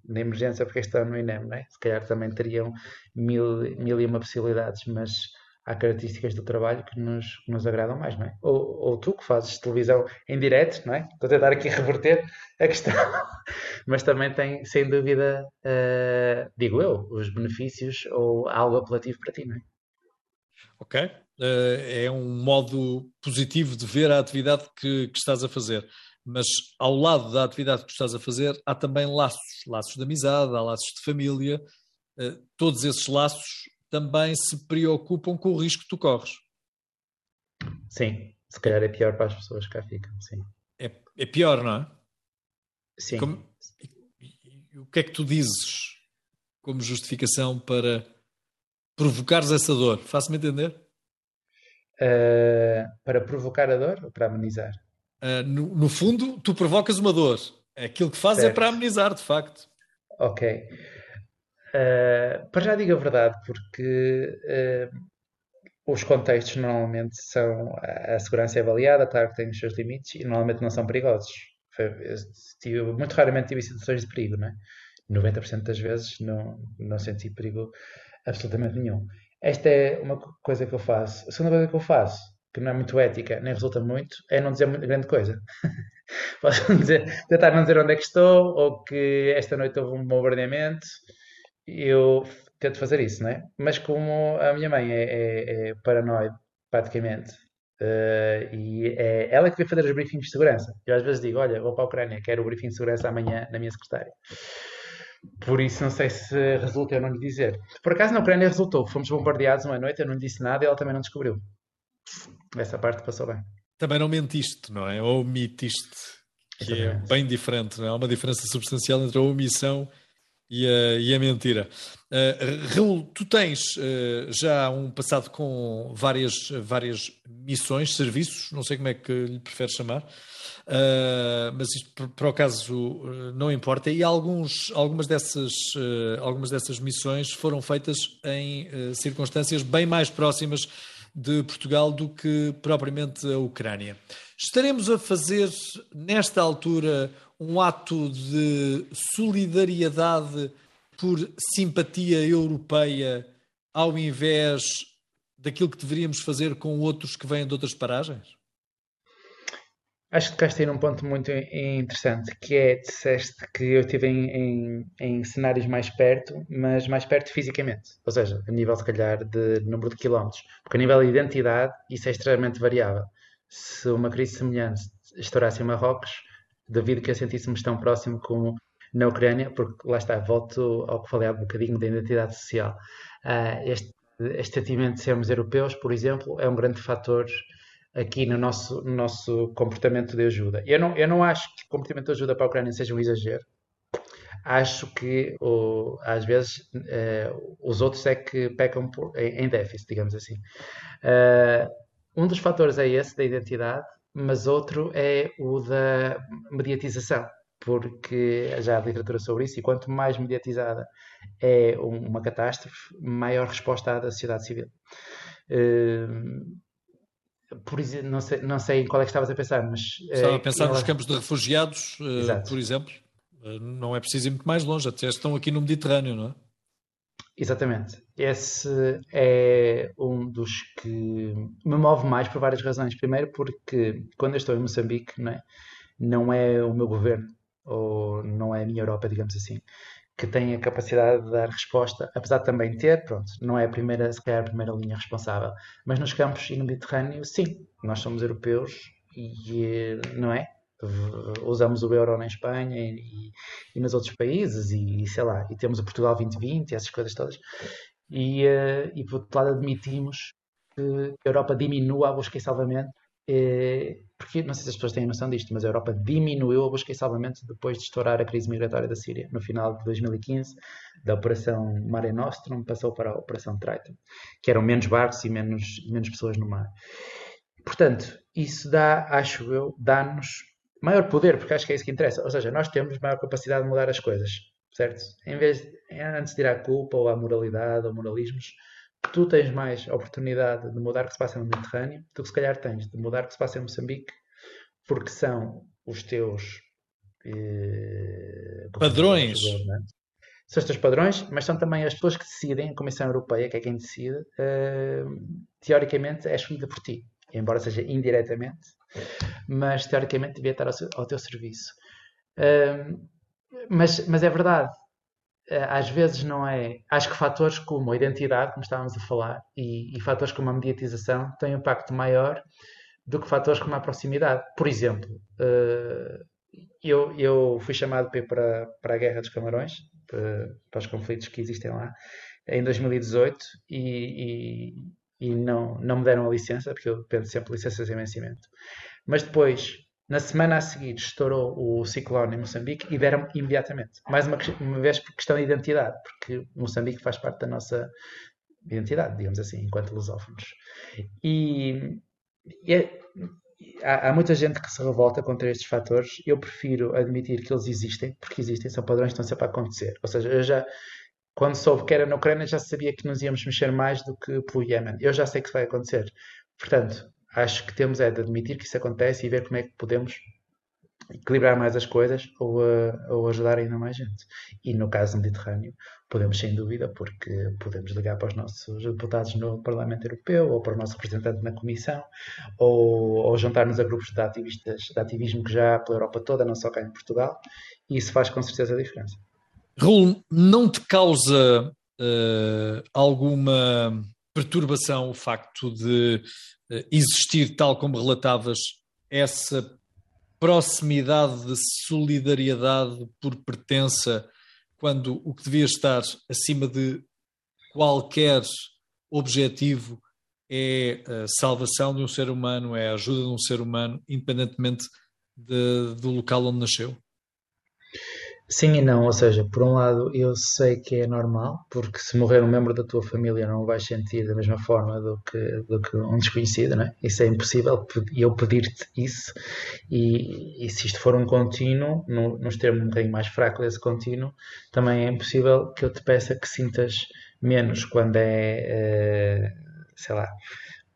na emergência, porque é que estão no INEM, não é? Se calhar também teriam mil, mil e uma possibilidades, mas há características do trabalho que nos, que nos agradam mais, não é? Ou, ou, tu que fazes televisão em direto, não é? Estou a tentar aqui reverter a questão, mas também tem, sem dúvida, uh, digo eu, os benefícios ou algo apelativo para ti, não é? Ok, uh, é um modo positivo de ver a atividade que, que estás a fazer. Mas ao lado da atividade que estás a fazer, há também laços, laços de amizade, há laços de família. Uh, todos esses laços também se preocupam com o risco que tu corres. Sim, se calhar é pior para as pessoas que cá ficam, sim. É, é pior, não é? Sim. Como, o que é que tu dizes como justificação para provocares essa dor? Faço-me entender? Uh, para provocar a dor ou para amenizar? Uh, no, no, fundo, tu provocas uma dor. Aquilo que fazes é para amenizar, de facto. Ok. Uh, para já digo a verdade, porque uh, os contextos normalmente são. A segurança é avaliada, claro que tem os seus limites e normalmente não são perigosos. Tive, muito raramente tive situações de perigo, não é? 90% das vezes não, não senti perigo absolutamente nenhum. Esta é uma coisa que eu faço. A segunda coisa que eu faço, que não é muito ética, nem resulta muito, é não dizer muito grande coisa. Posso dizer, tentar não dizer onde é que estou, ou que esta noite houve um bombardeamento, eu tento fazer isso, não é? Mas como a minha mãe é, é, é paranoide, praticamente, uh, e é ela que vai fazer os briefings de segurança. Eu às vezes digo, olha, vou para a Ucrânia, quero o briefing de segurança amanhã na minha secretária. Por isso não sei se resulta eu não lhe dizer. Por acaso na Ucrânia resultou. Fomos bombardeados uma noite, eu não lhe disse nada e ela também não descobriu. Essa parte passou bem. Também não mentiste, não é? Ou omitiste, que é bem diferente. Não é? Há uma diferença substancial entre a omissão e a, e a mentira. Uh, Raul, tu tens uh, já um passado com várias, várias missões, serviços, não sei como é que lhe prefere chamar, uh, mas isto para o caso não importa. E alguns, algumas, dessas, algumas dessas missões foram feitas em circunstâncias bem mais próximas de Portugal do que propriamente a Ucrânia. Estaremos a fazer, nesta altura, um ato de solidariedade por simpatia europeia ao invés daquilo que deveríamos fazer com outros que vêm de outras paragens? Acho que tocaste aí num ponto muito interessante, que é, disseste que eu estive em, em, em, cenários mais perto, mas mais perto fisicamente. Ou seja, a nível, se calhar, de número de quilómetros. Porque a nível de identidade, isso é extremamente variável. Se uma crise semelhante estourasse em Marrocos, devido que eu sentisse-me tão próximo como na Ucrânia, porque lá está, volto ao que falei há um bocadinho da identidade social. Uh, este, este sentimento de sermos europeus, por exemplo, é um grande fator aqui no nosso, no nosso comportamento de ajuda. Eu não, eu não acho que o comportamento de ajuda para a Ucrânia seja um exagero. Acho que, ou, às vezes, uh, os outros é que pecam por, em, em déficit, digamos assim. Uh, um dos fatores é esse, da identidade, mas outro é o da mediatização, porque já há literatura sobre isso, e quanto mais mediatizada é uma catástrofe, maior resposta há da sociedade civil. Hum, por exemplo, não sei, não sei em qual é que estavas a pensar, mas. Estava a pensar ela... nos campos de refugiados, eh, Exato. por exemplo. Eh, não é preciso ir muito mais longe, até estão aqui no Mediterrâneo, não é? Exatamente. Esse é um dos que me move mais por várias razões. Primeiro, porque quando eu estou em Moçambique, não é, não é o meu governo, ou não é a minha Europa, digamos assim, que tem a capacidade de dar resposta, apesar de também ter, pronto, não é a primeira, se calhar a primeira linha responsável. Mas nos campos e no Mediterrâneo, sim, nós somos europeus e não é? Usamos o euro na Espanha e, e nos outros países, e sei lá, e temos o Portugal 2020 e essas coisas todas. E, uh, e por outro lado, admitimos que a Europa diminua a busca e salvamento é, porque não sei se as pessoas têm noção disto, mas a Europa diminuiu a busca e salvamento depois de estourar a crise migratória da Síria, no final de 2015, da Operação Mare Nostrum, passou para a Operação Triton, que eram menos barcos e menos, menos pessoas no mar. Portanto, isso dá, acho eu, dá-nos maior poder, porque acho que é isso que interessa. Ou seja, nós temos maior capacidade de mudar as coisas, certo? Em vez de, antes de ir à culpa ou à moralidade ou moralismos, tu tens mais oportunidade de mudar o que se passa no Mediterrâneo do que se calhar tens de mudar o que se passa em Moçambique, porque são os teus eh, padrões. São os teus padrões, mas são também as pessoas que decidem, a Comissão Europeia, que é quem decide, eh, teoricamente é escolhida por ti, embora seja indiretamente, mas teoricamente devia estar ao, seu, ao teu serviço. Mas, mas é verdade, eh, às vezes não é. Acho que fatores como a identidade, como estávamos a falar, e, e fatores como a mediatização têm um impacto maior do que fatores como a proximidade. Por exemplo, uh, eu, eu fui chamado para, para a Guerra dos Camarões, para, para os conflitos que existem lá, em 2018 e, e, e, não, não me deram a licença, porque eu pendo sempre licenças em vencimento. Mas depois na semana a seguir estourou o ciclone em Moçambique e deram imediatamente. Mais uma, uma vez por questão de identidade, porque Moçambique faz parte da nossa identidade, digamos assim, enquanto lusófonos. E, e é, há, há, muita gente que se revolta contra estes fatores. Eu prefiro admitir que eles existem, porque existem, são padrões que estão sempre a acontecer. Ou seja, eu já, quando soube que era na Ucrânia, já sabia que nos íamos mexer mais do que pelo Iémen. Eu já sei que isso vai acontecer. Portanto, acho que temos é de admitir que isso acontece e ver como é que podemos equilibrar mais as coisas ou, uh, ou ajudar ainda mais gente. E no caso do Mediterrâneo, podemos sem dúvida, porque podemos ligar para os nossos deputados no Parlamento Europeu ou para o nosso representante na Comissão ou, ou juntar-nos a grupos de ativistas de ativismo que já há pela Europa toda, não só cá em Portugal, e isso faz com certeza a diferença. Raul, não te causa uh, alguma perturbação o facto de uh, existir, tal como relatavas, essa proximidade de solidariedade por pertença, quando o que devia estar acima de qualquer objetivo é a salvação de um ser humano, é a ajuda de um ser humano, independentemente de, do local onde nasceu? Sim e não, ou seja, por um lado eu sei que é normal, porque se morrer um membro da tua família não vais sentir da mesma forma do que, do que um desconhecido, não é? Isso é impossível eu pedir-te isso, e, e, se isto for um contínuo, no, nos termos um bocadinho mais fraco desse contínuo, também é impossível que eu te peça que sintas menos quando é, uh, sei lá,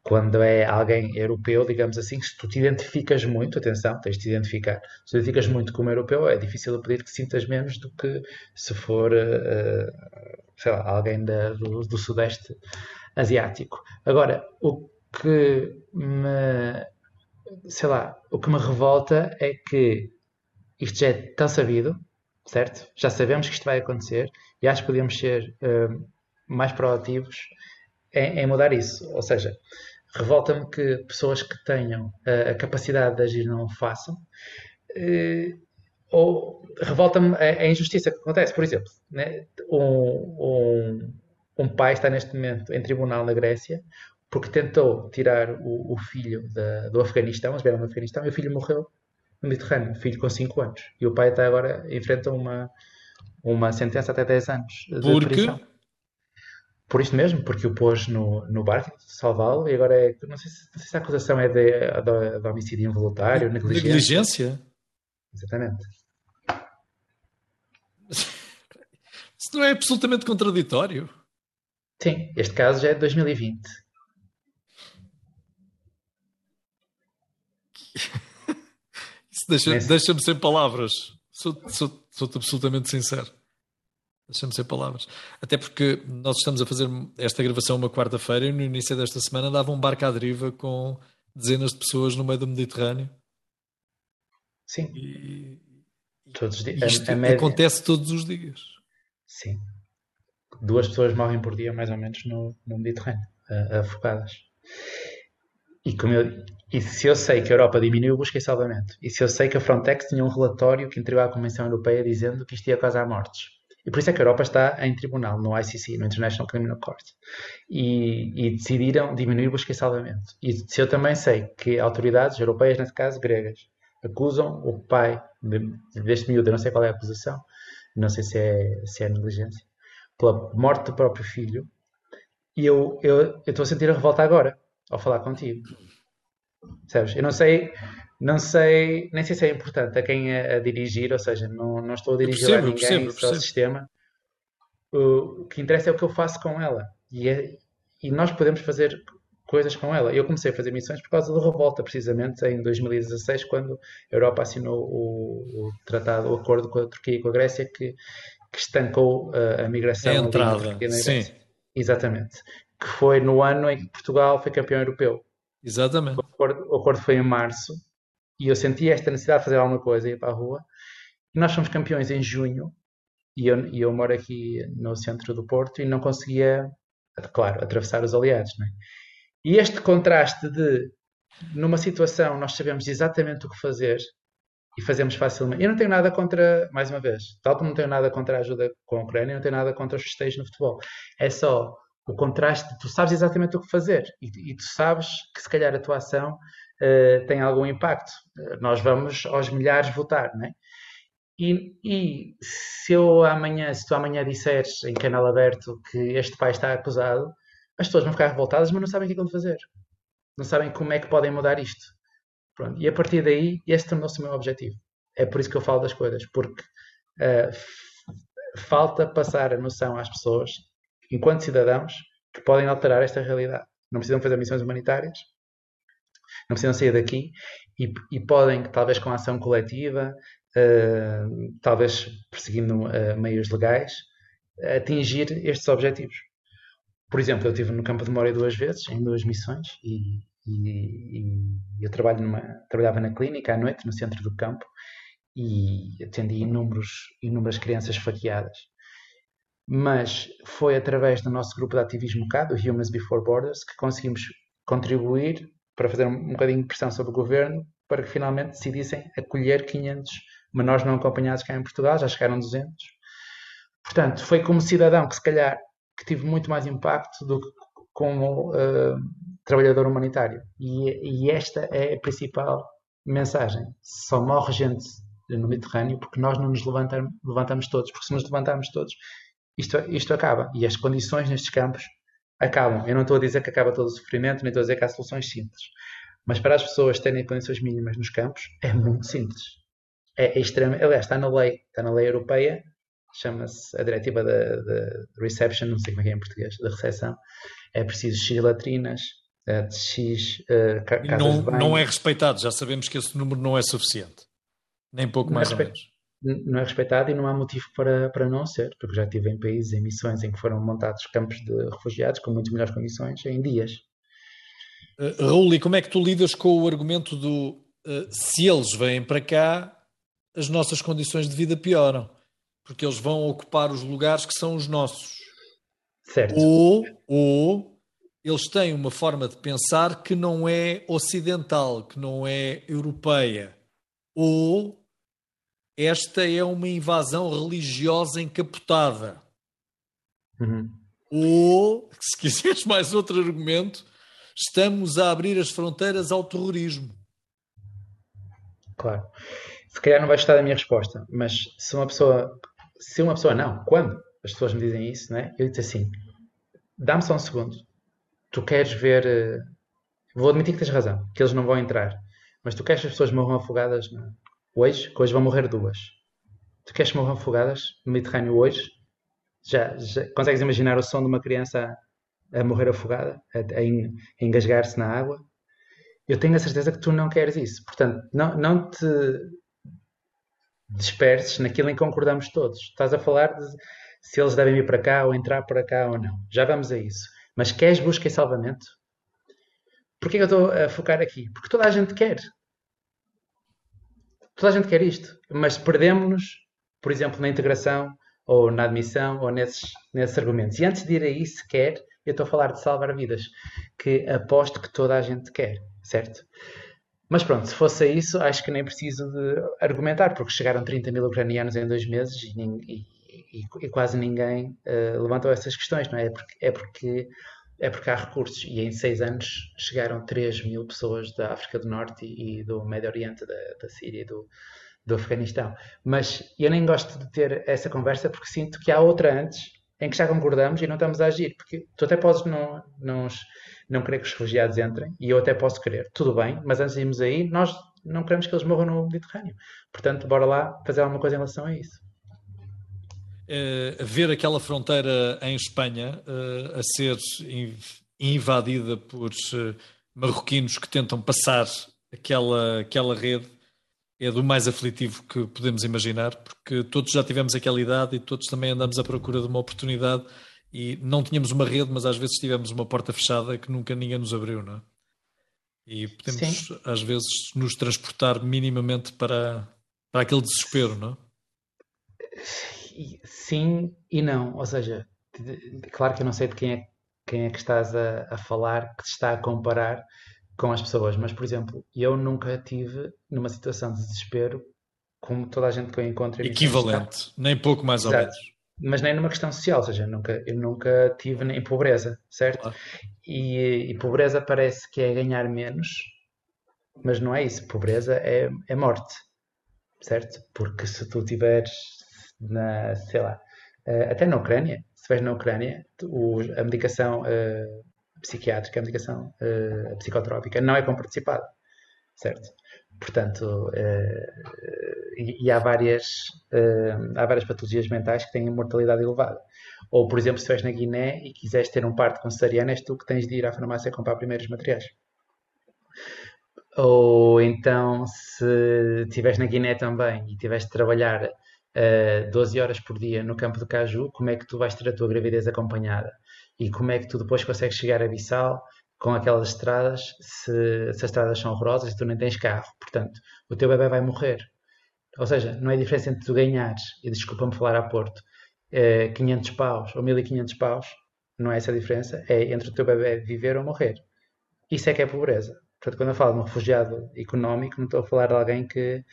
quando é alguém europeu, digamos assim, se tu te identificas muito, atenção, tens de te identificar, se te identificas muito como europeu, é difícil pedir que sintas menos do que se for, uh, sei lá, alguém da, do, do, Sudeste Asiático. Agora, o que me, sei lá, o que me revolta é que isto já é tão sabido, certo? Já sabemos que isto vai acontecer e acho que podemos ser uh, mais proativos em, em mudar isso. Ou seja, revolta-me que pessoas que tenham a, a, capacidade de agir não o façam. Uh, ou revolta-me a, a, injustiça que acontece. Por exemplo, né, um, um, um, pai está neste momento em tribunal na Grécia porque tentou tirar o, o filho da, do Afeganistão, eles vieram no Afeganistão, e o filho morreu no Mediterrâneo, o filho com 5 anos. E o pai até agora enfrenta uma, uma sentença até 10 anos de Porque? prisão. Por isso mesmo, porque o pôs no, no barco, salvá-lo, e agora é. Não sei, se, não sei se a acusação é de, de, de homicídio involuntário, negligência. Negligência? Exatamente. Isso não é absolutamente contraditório. Sim, este caso já é de 2020. Isso deixa-me deixa sem palavras. Sou-te sou, sou absolutamente sincero. Deixa-me ser palavras. Até porque nós estamos a fazer esta gravação uma quarta-feira e no início desta semana dava um barco à deriva com dezenas de pessoas no meio do Mediterrâneo. Sim. E, todos os dias. Isto a, média... acontece todos os dias. Sim. Duas pessoas morrem por dia, mais ou menos, no, no Mediterrâneo, afogadas. E como eu, E se eu sei que a Europa diminuiu busca e salvamento, e se eu sei que a Frontex tinha um relatório que entregou à Convenção Europeia dizendo que isto ia causar mortes, e por isso é que a Europa está em tribunal, no ICC, no International Criminal Court. E, e, decidiram diminuir busca e salvamento. E se eu também sei que autoridades europeias, neste caso gregas, acusam o pai de, deste miúdo, eu não sei qual é a acusação, não sei se é, se é negligência, pela morte do próprio filho, e eu, eu, eu estou a sentir a revolta agora, ao falar contigo. Sabes? Eu não sei, não sei, nem sei se é importante a quem a, a dirigir, ou seja, não, não estou a dirigir percebo, a ninguém, percebo, percebo. ao sistema. O, o, que interessa é o que eu faço com ela. E, é, e nós podemos fazer coisas com ela. Eu comecei a fazer missões por causa da revolta, precisamente em 2016, quando a Europa assinou o, o tratado, o acordo com a Turquia e com a Grécia, que, que estancou a, a migração. A entrada, sim. Exatamente. Que foi no ano em que Portugal foi campeão europeu. Exatamente. O acordo, o acordo foi em março e eu senti esta necessidade de fazer alguma coisa, ir para a rua. E nós fomos campeões em junho e eu, e eu moro aqui no centro do Porto e não conseguia, claro, atravessar os aliados. Não é? E este contraste de, numa situação, nós sabemos exatamente o que fazer e fazemos facilmente. Eu não tenho nada contra, mais uma vez, tal como não tenho nada contra a ajuda com a Ucrânia, não tenho nada contra os festejos no futebol. É só o contraste, tu sabes exatamente o que fazer e, e tu sabes que se calhar a tua ação uh, tem algum impacto. nós vamos aos milhares votar, não é? E, e, se eu amanhã, se tu amanhã disseres em canal aberto que este pai está acusado, as pessoas vão ficar revoltadas, mas não sabem o que é vão fazer. Não sabem como é que podem mudar isto. Pronto. E a partir daí, esse tornou-se o meu objetivo. É por isso que eu falo das coisas, porque uh, falta passar a noção às pessoas, enquanto cidadãos, que podem alterar esta realidade. Não precisam fazer missões humanitárias, não precisam sair daqui e, e podem, talvez com ação coletiva, uh, talvez perseguindo uh, meios legais, atingir estes objetivos. Por exemplo, eu estive no campo de memória duas vezes, em duas missões, e, e, e eu numa, trabalhava na clínica à noite, no centro do campo, e atendi inúmeros, inúmeras crianças faqueadas. Mas foi através do nosso grupo de ativismo cá, do Humans Before Borders, que conseguimos contribuir para fazer um bocadinho de pressão sobre o governo para que finalmente decidissem acolher 500 menores não acompanhados cá em Portugal, já chegaram 200. Portanto, foi como cidadão que se calhar que tive muito mais impacto do que como uh, trabalhador humanitário. E, e, esta é a principal mensagem. Só morre gente no Mediterrâneo porque nós não nos levantamos, levantamos todos. Porque se nos levantarmos todos, isto, isto acaba. E as condições nestes campos acabam. Eu não estou a dizer que acaba todo o sofrimento, nem estou a dizer que há soluções simples. Mas para as pessoas terem condições mínimas nos campos, é muito simples. É, é extremo. Aliás, está na lei, está na lei europeia chama-se a diretiva da reception, não sei como é que é em português, da recepção. É preciso X latrinas, eh, de X uh, casas não, de banho. Não é respeitado, já sabemos que esse número não é suficiente. Nem pouco não é mais é ou menos. Não é respeitado e não há motivo para, para não ser, porque já estive em países, em missões em que foram montados campos de refugiados com muito melhores condições em dias. Uh, Raul, e como é que tu lidas com o argumento do uh, se eles vêm para cá, as nossas condições de vida pioram? porque eles vão ocupar os lugares que são os nossos. Certo. Ou, ou eles têm uma forma de pensar que não é ocidental, que não é europeia. Ou esta é uma invasão religiosa encapotada. Uhum. Ou, se quiseres mais outro argumento, estamos a abrir as fronteiras ao terrorismo. Claro. Se calhar não vai gostar da minha resposta, mas se uma pessoa se uma pessoa não, quando as pessoas me dizem isso, né, eu digo assim: dá-me só um segundo. Tu queres ver. Uh, vou admitir que tens razão, que eles não vão entrar, mas tu queres que as pessoas morram afogadas não? Hoje, que hoje vão morrer duas. Tu queres que morram afogadas no Mediterrâneo hoje? Já, já consegues imaginar o som de uma criança a, a morrer afogada, a, a, engasgar-se na água? Eu tenho a certeza que tu não queres isso. Portanto, não, não te disperses naquilo em que concordamos todos. Estás a falar de se eles devem vir para cá ou entrar para cá ou não. Já vamos a isso. Mas queres busca e salvamento? Porquê que eu estou a focar aqui? Porque toda a gente quer. Toda a gente quer isto. Mas perdemos-nos, por exemplo, na integração ou na admissão ou nesses, nesses argumentos. E antes de ir a isso, quer, Eu estou a falar de salvar vidas, que aposto que toda a gente quer, certo? Mas pronto, se fosse isso, acho que nem preciso de argumentar, porque chegaram 30 mil ucranianos em dois meses e, e, e, e quase ninguém uh, levantou essas questões, não é? É porque, é porque, é porque há recursos. E em seis anos chegaram 3 mil pessoas da África do Norte e, do Médio Oriente, da, da Síria e do, do Afeganistão. Mas eu nem gosto de ter essa conversa porque sinto que há outra antes em que já concordamos e não estamos a agir. Porque tu até podes não, não, não querer que os refugiados entrem e eu até posso querer. Tudo bem, mas antes de irmos aí, nós não queremos que eles morram no Mediterrâneo. Portanto, bora lá fazer alguma coisa em relação a isso. Uh, ver aquela fronteira em Espanha uh, a ser invadida por uh, marroquinos que tentam passar aquela, aquela rede é do mais aflitivo que podemos imaginar, porque todos já tivemos aquela idade e todos também andamos à procura de uma oportunidade e não tínhamos uma rede, mas às vezes tivemos uma porta fechada que nunca ninguém nos abriu, não é? E podemos, Sim. às vezes, nos transportar minimamente para, para aquele desespero, não é? Sim e não. Ou seja, claro que eu não sei de quem é, quem é que estás a, a falar, que te está a comparar, com as pessoas, mas por exemplo, eu nunca tive numa situação de desespero como toda a gente que eu encontro. Equivalente, nem pouco mais Exato. ou menos. Mas nem numa questão social, ou seja, eu nunca, eu nunca tive em pobreza, certo? Claro. E, e, pobreza parece que é ganhar menos, mas não é isso. Pobreza é, é morte, certo? Porque se tu tiveres na, sei lá, eh, até na Ucrânia, se estiveres na Ucrânia, a medicação uh, psiquiátrica, a medicação uh, psicotrópica, não é comparticipada, certo? Portanto, uh, e, e, há várias, há várias patologias mentais que têm mortalidade elevada. Ou, por exemplo, se estiveres na Guiné e quiseres ter um parto com cesariana, és tu que tens de ir à farmácia comprar primeiros materiais. Ou então, se estiveres na Guiné também e tiveres de trabalhar uh, 12 horas por dia no campo de caju, como é que tu vais ter a tua gravidez acompanhada? e como é que tu depois consegues chegar a Bissau com aquelas estradas se, se as estradas são horrorosas e tu nem tens carro. Portanto, o teu bebê vai morrer. Ou seja, não é diferença entre tu ganhares, e desculpa-me falar a Porto, é, 500 paus ou 1500 paus, não é essa a diferença, é entre o teu bebê viver ou morrer. Isso é que é pobreza. Portanto, quando eu falo de um refugiado económico, não estou a falar de alguém que,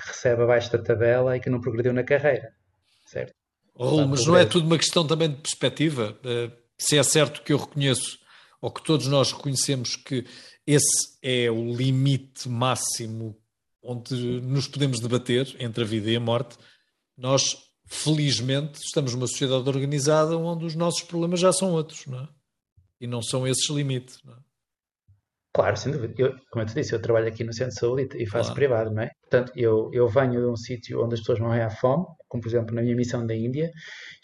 que recebe abaixo da tabela e que não progrediu na carreira. Certo? Oh, mas não é tudo uma questão também de perspectiva. Uh se é certo que eu reconheço, ou que todos nós reconhecemos que esse é o limite máximo onde nos podemos debater entre a vida e a morte, nós, felizmente, estamos numa sociedade organizada onde os nossos problemas já são outros, não é? E não são esses limites, não é? Claro, sem dúvida. Eu, como eu te disse, eu trabalho aqui no centro de saúde e faço claro. privado, não é? Portanto, eu, eu venho de um sítio onde as pessoas morrem à fome, como por exemplo na minha missão da Índia.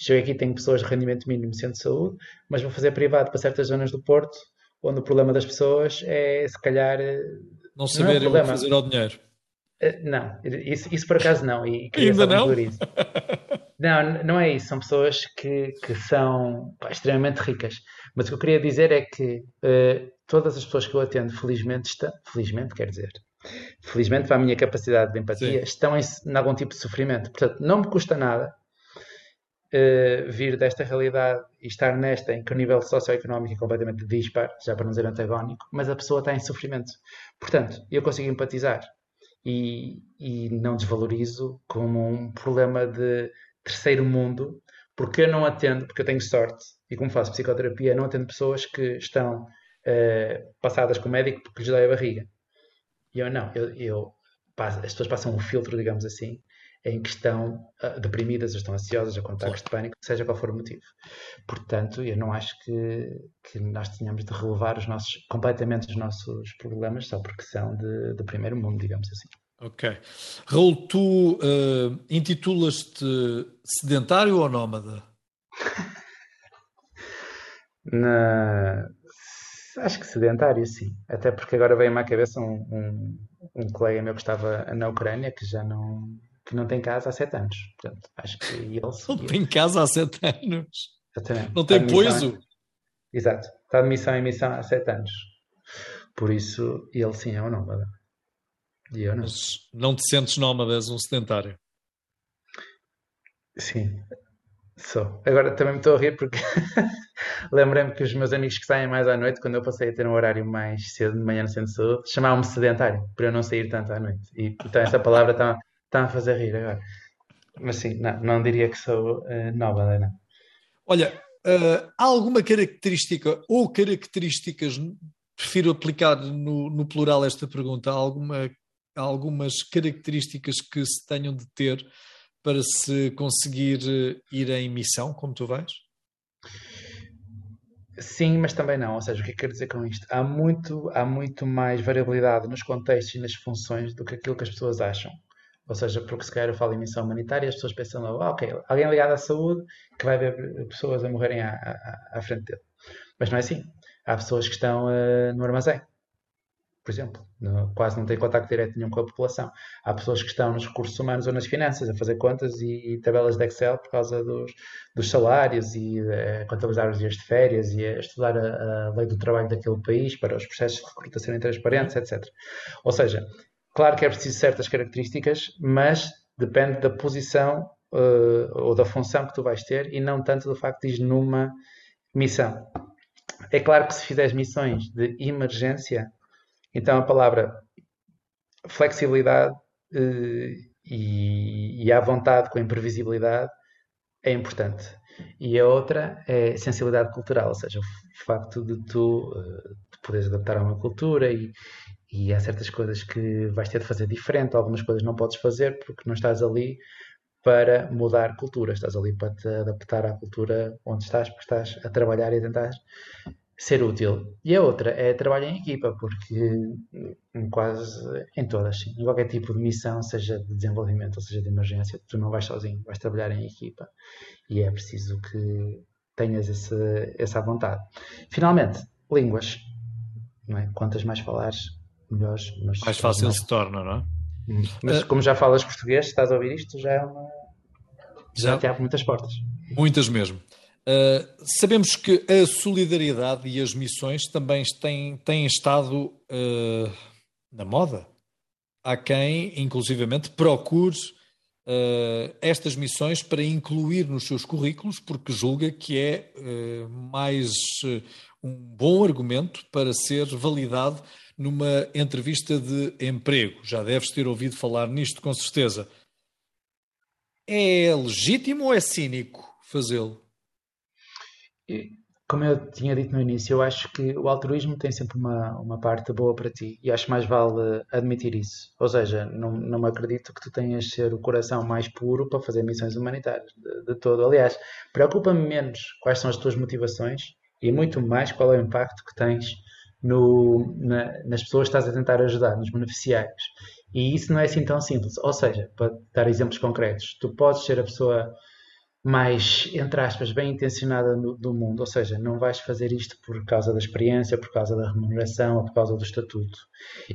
Chego aqui, tenho pessoas de rendimento mínimo no centro de saúde, mas vou fazer privado para certas zonas do Porto, onde o problema das pessoas é, se calhar. Não saberem não é fazer ao dinheiro. Eh, não, isso, isso por acaso não. E Ainda não? Não, não é isso. São pessoas que, que são pá, extremamente ricas. Mas o que eu queria dizer é que uh, todas as pessoas que eu atendo, felizmente, estão, felizmente quer dizer, felizmente para a minha capacidade de empatia, Sim. estão em, em, algum tipo de sofrimento. Portanto, não me custa nada uh, vir desta realidade e estar nesta em que o nível socioeconómico é completamente dispar, já para não dizer antagónico, mas a pessoa está em sofrimento. Portanto, eu consigo empatizar e, e não desvalorizo como um problema de terceiro mundo, porque eu não atendo, porque eu tenho sorte, e como faço psicoterapia, não atendo pessoas que estão uh, passadas com o médico porque lhes dói a barriga. E eu não, eu, eu as pessoas passam um filtro, digamos assim, em que estão uh, deprimidas, ou estão ansiosas, ou com ataques de pânico, seja qual for o motivo. Portanto, eu não acho que, que nós tenhamos de relevar os nossos, completamente os nossos problemas só porque são de, de primeiro mundo, digamos assim. Ok. Raul, tu uh, intitulas-te sedentário ou nómada? Na... Acho que sedentário, sim. Até porque agora veio-me à cabeça um, um, um, colega meu que estava na Ucrânia que já não, que não tem casa há sete anos. Portanto, acho que ele. Não tem casa há sete anos. Exatamente. Não tem poiso. Exato. Está de missão em missão há sete anos. Por isso, ele sim é um nómada. E eu não. Mas não te sentes nómada, és um sedentário. Sim. Sou. Agora também me estou a rir porque lembrei-me que os meus amigos que saem mais à noite, quando eu passei a ter um horário mais cedo de manhã no centro de saúde, chamavam-me sedentário, para eu não sair tanto à noite. E então essa palavra está, a fazer rir agora. Mas sim, não, não diria que sou uh, nómada, não. Olha, uh, há alguma característica ou características, prefiro aplicar no, no plural esta pergunta, alguma, algumas características que se tenham de ter para se conseguir eh, ir em missão, como tu vais? Sim, mas também não. Ou seja, o que é que quero dizer com isto? Há muito, há muito mais variabilidade nos contextos e nas funções do que aquilo que as pessoas acham. Ou seja, porque se calhar eu falo em missão humanitária, as pessoas pensam ah, ok, alguém ligado à saúde que vai ver pessoas a morrerem à, à, à frente dele. Mas não é assim. Há pessoas que estão uh, no armazém por exemplo, no, quase não tem contacto direto nenhum com a população. Há pessoas que estão nos recursos humanos ou nas finanças a fazer contas e, e tabelas de Excel por causa dos, dos salários e a contabilizar os dias de férias e a estudar a, a, lei do trabalho daquele país para os processos de recrutação serem transparentes, etc. Ou seja, claro que é preciso certas características, mas depende da posição uh, ou da função que tu vais ter e não tanto do facto de ir numa missão. É claro que se fizeres missões de emergência, então a palavra flexibilidade uh, e, e à vontade com a imprevisibilidade é importante. E a outra é sensibilidade cultural, ou seja, o facto de tu uh, poderes adaptar a uma cultura e, e há certas coisas que vais ter de fazer diferente, algumas coisas não podes fazer porque não estás ali para mudar cultura, estás ali para te adaptar à cultura onde estás, porque estás a trabalhar e a tentar ser útil. E a outra é trabalho em equipa, porque quase em todas, sim. em qualquer tipo de missão, seja de desenvolvimento ou seja de emergência, tu não vais sozinho, vais trabalhar em equipa e é preciso que tenhas esse, essa vontade. Finalmente, línguas. Não é? Quantas mais falares, melhores. mais fácil mais... se torna, não é? Mas como já falas português, estás a ouvir isto, já é uma. Já, já te abre muitas portas. Muitas mesmo. Uh, sabemos que a solidariedade e as missões também têm, têm estado uh, na moda. Há quem, inclusivamente, procure uh, estas missões para incluir nos seus currículos, porque julga que é mais um bom argumento para ser validado numa entrevista de emprego. Já deves ter ouvido falar nisto, com certeza. É legítimo ou é cínico fazê-lo? Como eu tinha dito no início, eu acho que o altruísmo tem sempre uma, uma parte boa para ti e acho mais vale admitir isso. Ou seja, não, não me acredito que tu tenhas ser o coração mais puro para fazer missões humanitárias, de, de todo. Aliás, preocupa-me menos quais são as tuas motivações e muito mais qual é o impacto que tens no, na, nas pessoas que estás a tentar ajudar, nos beneficiários. E isso não é assim tão simples. Ou seja, para dar exemplos concretos, tu podes ser a pessoa mais, entre aspas, bem intencionada no, do mundo, ou seja, não vais fazer isto por causa da experiência, por causa da remuneração ou por causa do estatuto.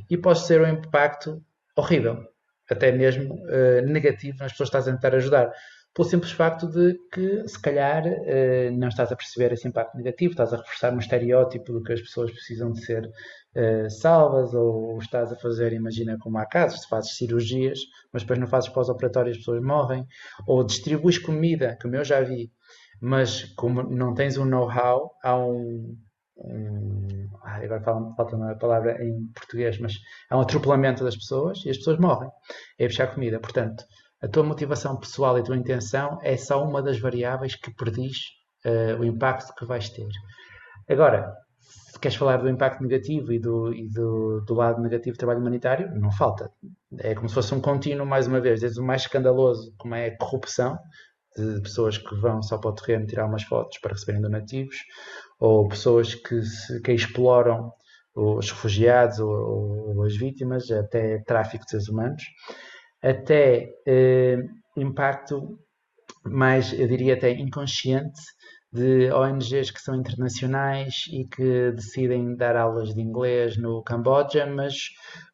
E pode ser um impacto horrível, até mesmo uh, negativo nas pessoas que estás a tentar ajudar pelo simples facto de que, se calhar, uh, não estás a perceber esse impacto negativo, estás a reforçar um estereótipo do que as pessoas precisam de ser uh, salvas, ou estás a fazer, imagina como há casos, se fazes cirurgias, mas depois não fazes pós-operatório as pessoas morrem, ou distribuis comida, como eu já vi, mas como não tens um know-how, há um, um, agora falta uma palavra em português, mas há um atropelamento das pessoas e as pessoas morrem. É fechar comida. Portanto, a tua motivação pessoal e a tua intenção é só uma das variáveis que prediz uh, o impacto que vais ter. Agora, se queres falar do impacto negativo e, do, e do, do, lado negativo do trabalho humanitário, não falta. É como se fosse um contínuo, mais uma vez, desde o mais escandaloso, como é a corrupção, de pessoas que vão só para o terreno tirar umas fotos para receberem donativos, ou pessoas que, que exploram os refugiados ou, ou, as vítimas, até tráfico de seres humanos até eh, impacto mais, eu diria até inconsciente, de ONGs que são internacionais e que decidem dar aulas de inglês no Camboja, mas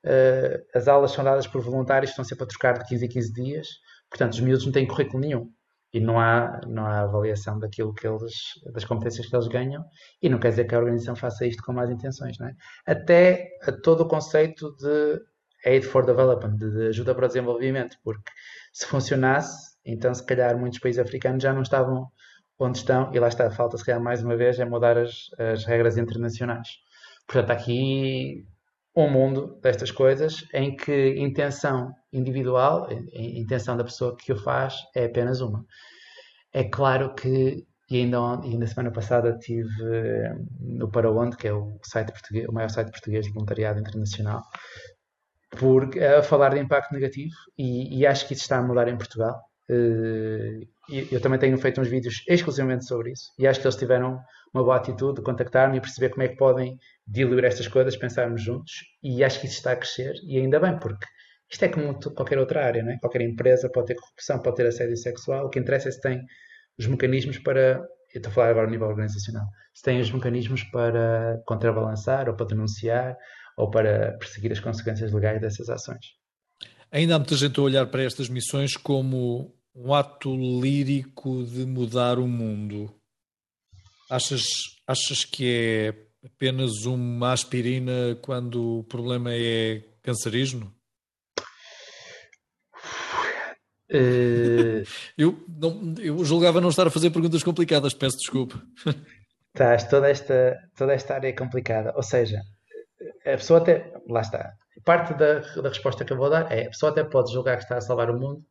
uh, as aulas são dadas por voluntários que estão sempre a trocar de 15 em 15 dias, portanto os miúdos não têm currículo nenhum. E não há, não há avaliação daquilo que eles, das competências que eles ganham. E não quer dizer que a organização faça isto com más intenções, não é? Até a todo o conceito de Aid for Development, de ajuda para o desenvolvimento, porque se funcionasse, Então, se calhar, muitos países africanos já não estavam onde estão, e lá está, falta se calhar mais uma vez é mudar as, as regras internacionais. Portanto, aqui um mundo destas coisas em que intenção individual, a intenção da pessoa que o faz é apenas uma. É claro que, e ainda, na semana passada tive eh, no Para Onde, que é o, site português, o maior site português de voluntariado internacional, por, a falar de impacto negativo e, e acho que isso está a mudar em Portugal. Uh, eu também tenho feito uns vídeos exclusivamente sobre isso e acho que eles tiveram uma boa atitude de contactar-me e perceber como é que podem diluir estas coisas, pensarmos juntos e acho que isso está a crescer e ainda bem, porque isto é como qualquer outra área, é? qualquer empresa pode ter corrupção, pode ter assédio sexual, o que interessa é se tem os mecanismos para, eu estou a falar agora a nível organizacional, se tem os mecanismos para contrabalançar ou para denunciar ou para perseguir as consequências legais dessas ações. Ainda há muita gente a olhar para estas missões como um ato lírico de mudar o mundo. Achas, achas que é apenas uma aspirina quando o problema é cancerígeno? Uh... eu, não, eu julgava não estar a fazer perguntas complicadas, peço desculpa. Estás, toda esta, toda esta área é complicada. Ou seja, a pessoa até. Lá está. Parte da, da resposta que eu vou dar é: a pessoa até pode julgar que está a salvar o mundo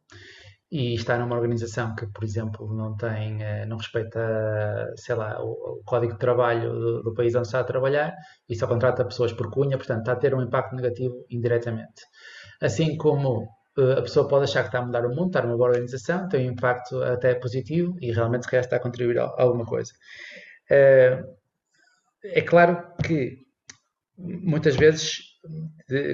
e está numa organização que, por exemplo, não tem, eh, não respeita, sei lá, o, código de trabalho do, do, país onde está a trabalhar e só contrata pessoas por cunha, portanto, está a ter um impacto negativo indiretamente. Assim como eh, a pessoa pode achar que está a mudar o mundo, está numa boa organização, tem um impacto até positivo e realmente se calhar está a contribuir a alguma coisa. Eh, é claro que muitas vezes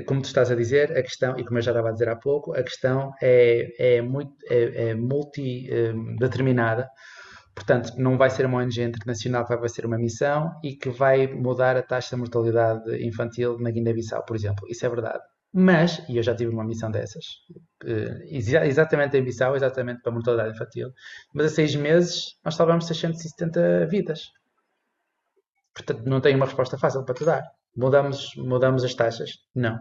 como tu estás a dizer, a questão, e como eu já estava a dizer há pouco, a questão é, é, muito, é, é multideterminada. Portanto, não vai ser uma ONG internacional que vai ser uma missão e que vai mudar a taxa de mortalidade infantil na Guiné-Bissau, por exemplo. Isso é verdade. Mas, e eu já tive uma missão dessas, eh, exatamente em Bissau, exatamente para a mortalidade infantil, mas a seis meses nós salvamos 670 vidas. Portanto, não tenho uma resposta fácil para te dar. Mudamos, mudamos as taxas? Não.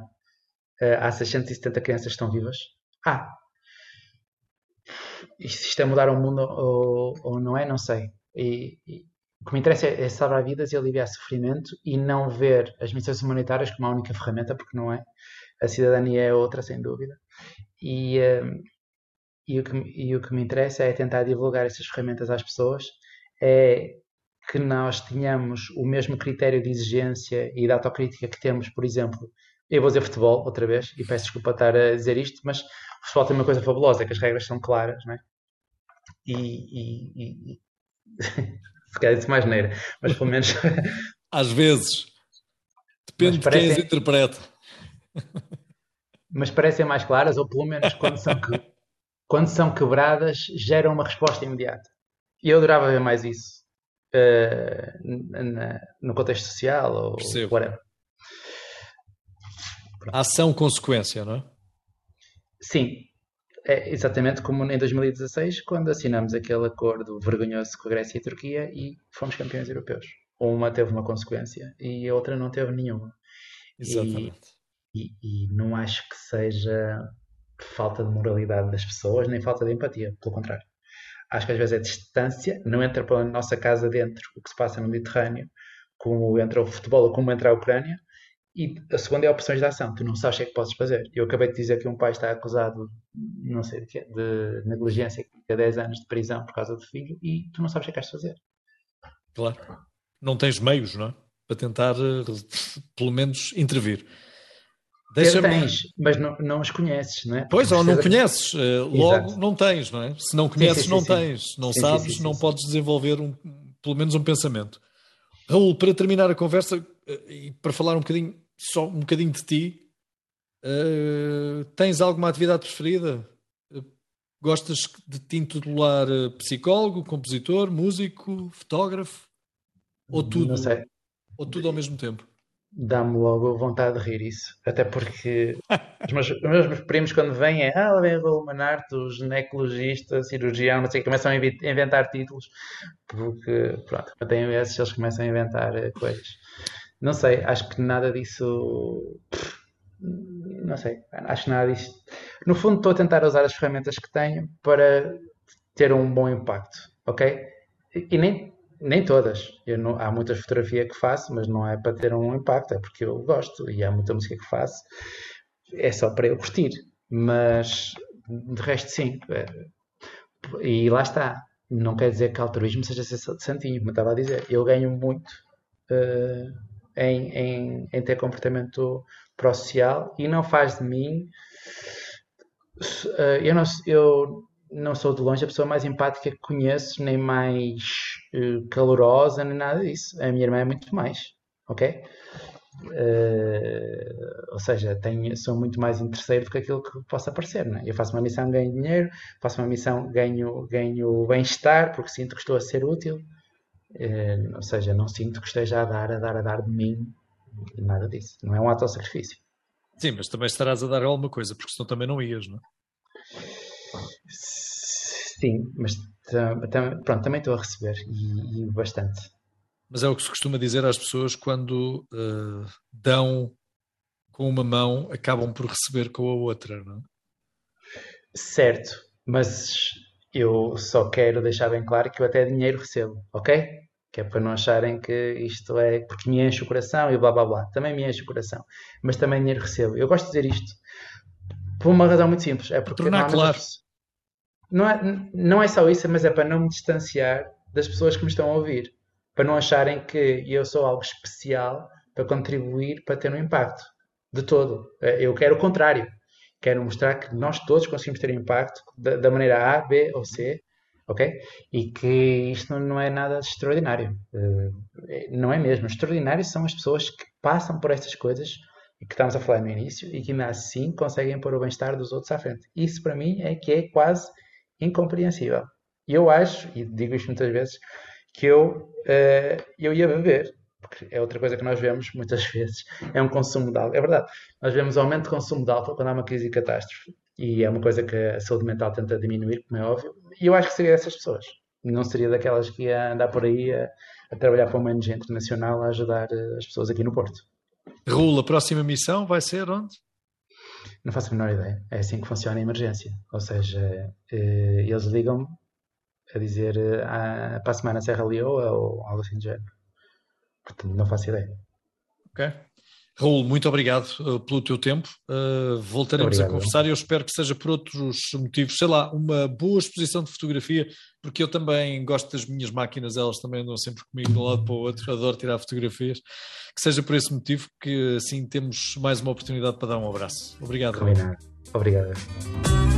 Uh, há 670 crianças que estão vivas? Há. Se isto é mudar o mundo ou, ou não é, não sei. E, e, o que me interessa é, é salvar vidas e aliviar sofrimento e não ver as missões humanitárias como a única ferramenta, porque não é. A cidadania é outra, sem dúvida. E, uh, e, o que, e o que me interessa é tentar divulgar essas ferramentas às pessoas, é que nós tenhamos o mesmo critério de exigência e de autocrítica que temos, por exemplo, eu vou dizer futebol outra vez, e peço desculpa estar a dizer isto, mas o futebol tem uma coisa fabulosa, que as regras são claras, não é? E, e, e... se calhar disse mais neira, mas pelo menos... Às vezes. Depende de parecem... quem as interpreta. mas parecem mais claras, ou pelo menos quando são, que... quando são quebradas, geram uma resposta imediata. E eu adorava ver mais isso uh, na, no contexto social ou Percebo. whatever. Ação-consequência, não é? Sim, é exatamente como em 2016, quando assinamos aquele acordo vergonhoso com a Grécia e a Turquia e fomos campeões europeus. Uma teve uma consequência e a outra não teve nenhuma. Exatamente. E, e, e não acho que seja falta de moralidade das pessoas, nem falta de empatia, pelo contrário acho que às vezes é distância, não entra pela nossa casa dentro o que se passa no Mediterrâneo, como entra o futebol ou como entra a Ucrânia, e a segunda é opções de ação, tu não sabes o que é que podes fazer. Eu acabei de dizer que um pai está acusado, não sei de quê, de negligência, de 10 anos de prisão por causa do filho, e tu não sabes o que é que de fazer. Claro. Não tens meios, não é? Para tentar, eh, pelo menos, intervir. Deixa tens, mas não, não os conheces, não é? Pois, ou não conheces, eh, logo Exato. não tens, não é? Se não conheces, sim, sim, não sim, tens. Não sabes, não podes desenvolver um, pelo menos um pensamento. Raul, para terminar a conversa eh, e para falar um bocadinho, só um bocadinho de ti, uh, tens alguma atividade preferida? Gostas de te intitular psicólogo, compositor, músico, fotógrafo? Ou tudo, ou tudo ao mesmo tempo? Dá-me logo vontade de rir isso. Até porque os meus, os meus primos, quando vêm, é ah, lá vem Manarte, o ginecologista, cirurgião, não sei, começam a inventar títulos, porque, pronto, eu esses, eles começam a inventar eh, coisas. Não sei, acho que nada disso. Não sei, acho que nada disso. No fundo, estou a tentar usar as ferramentas que tenho para ter um bom impacto, ok? E nem, nem todas. Não, há muitas fotografias que faço, mas não é para ter um impacto, é porque eu gosto. E há muita música que faço, é só para eu curtir. Mas de resto, sim. É, e lá está. Não quer dizer que altruísmo seja santinho, como estava a dizer. Eu ganho muito uh, em, em, em, ter comportamento pró-social e não faz de mim. Uh, eu, não, eu não sou de longe a pessoa mais empática que conheço, nem mais calorosa, nem nada disso. A minha irmã é muito mais, ok? Uh, ou seja, tenho, sou muito mais interesseiro do que aquilo que possa parecer. Né? Eu faço uma missão, ganho dinheiro, faço uma missão, ganho, ganho bem-estar, porque sinto que estou a ser útil. Uh, ou seja, não sinto que esteja a dar, a dar, a dar de mim, nada disso. Não é um ato ao sacrifício. Sim, mas também estarás a dar alguma coisa, porque senão também não ias, não é? Sim, mas pronto, também estou a receber e, e, bastante. Mas é o que se costuma dizer às pessoas quando uh, dão com uma mão, acabam por receber com a outra, não é? Certo, mas eu só quero deixar bem claro que eu até dinheiro recebo, ok? Que é para não acharem que isto é porque me enche o coração e blá blá blá. Também me enche o coração, mas também dinheiro recebo. Eu gosto de dizer isto por uma razão muito simples. É porque tornar claro. Não é, não é só isso, mas é para não me distanciar das pessoas que me estão a ouvir. Para não acharem que eu sou algo especial para contribuir para ter um impacto. De todo. É, eu quero o contrário. Quero mostrar que nós todos conseguimos ter impacto da, da maneira A, B ou C, ok? E que isto não é nada extraordinário. Eh, não é mesmo. Extraordinário são as pessoas que passam por estas coisas que estamos a falar no início e que assim conseguem pôr o bem-estar dos outros à frente. Isso para mim é que é quase incompreensível. E eu acho, e digo isto muitas vezes, que eu, uh, eu ia beber, porque é outra coisa que nós vemos muitas vezes, é um consumo de álcool. É verdade, nós vemos aumento de consumo de álcool quando há uma crise de catástrofe. E é uma coisa que a saúde mental tenta diminuir, como é óbvio. E eu acho que seria dessas pessoas. Não seria daquelas que ia andar por aí a, a trabalhar para uma ONG internacional a ajudar eh, as pessoas aqui no Porto. Raul, a próxima missão vai ser onde? Não faço a menor ideia. É assim que funciona a emergência. Ou seja, eh, eles ligam-me a dizer ah, para a semana Serra Leoa ou algo assim do género. Portanto, não faço ideia. Ok. Raul, muito obrigado uh, pelo teu tempo. Uh, voltaremos obrigado. a conversar e eu espero que seja por outros motivos. Sei lá, uma boa exposição de fotografia, porque eu também gosto das minhas máquinas, elas também andam sempre comigo de um lado para o outro, adoro tirar fotografias. Que seja por esse motivo que assim temos mais uma oportunidade para dar um abraço. Obrigado. Combinado. Obrigado.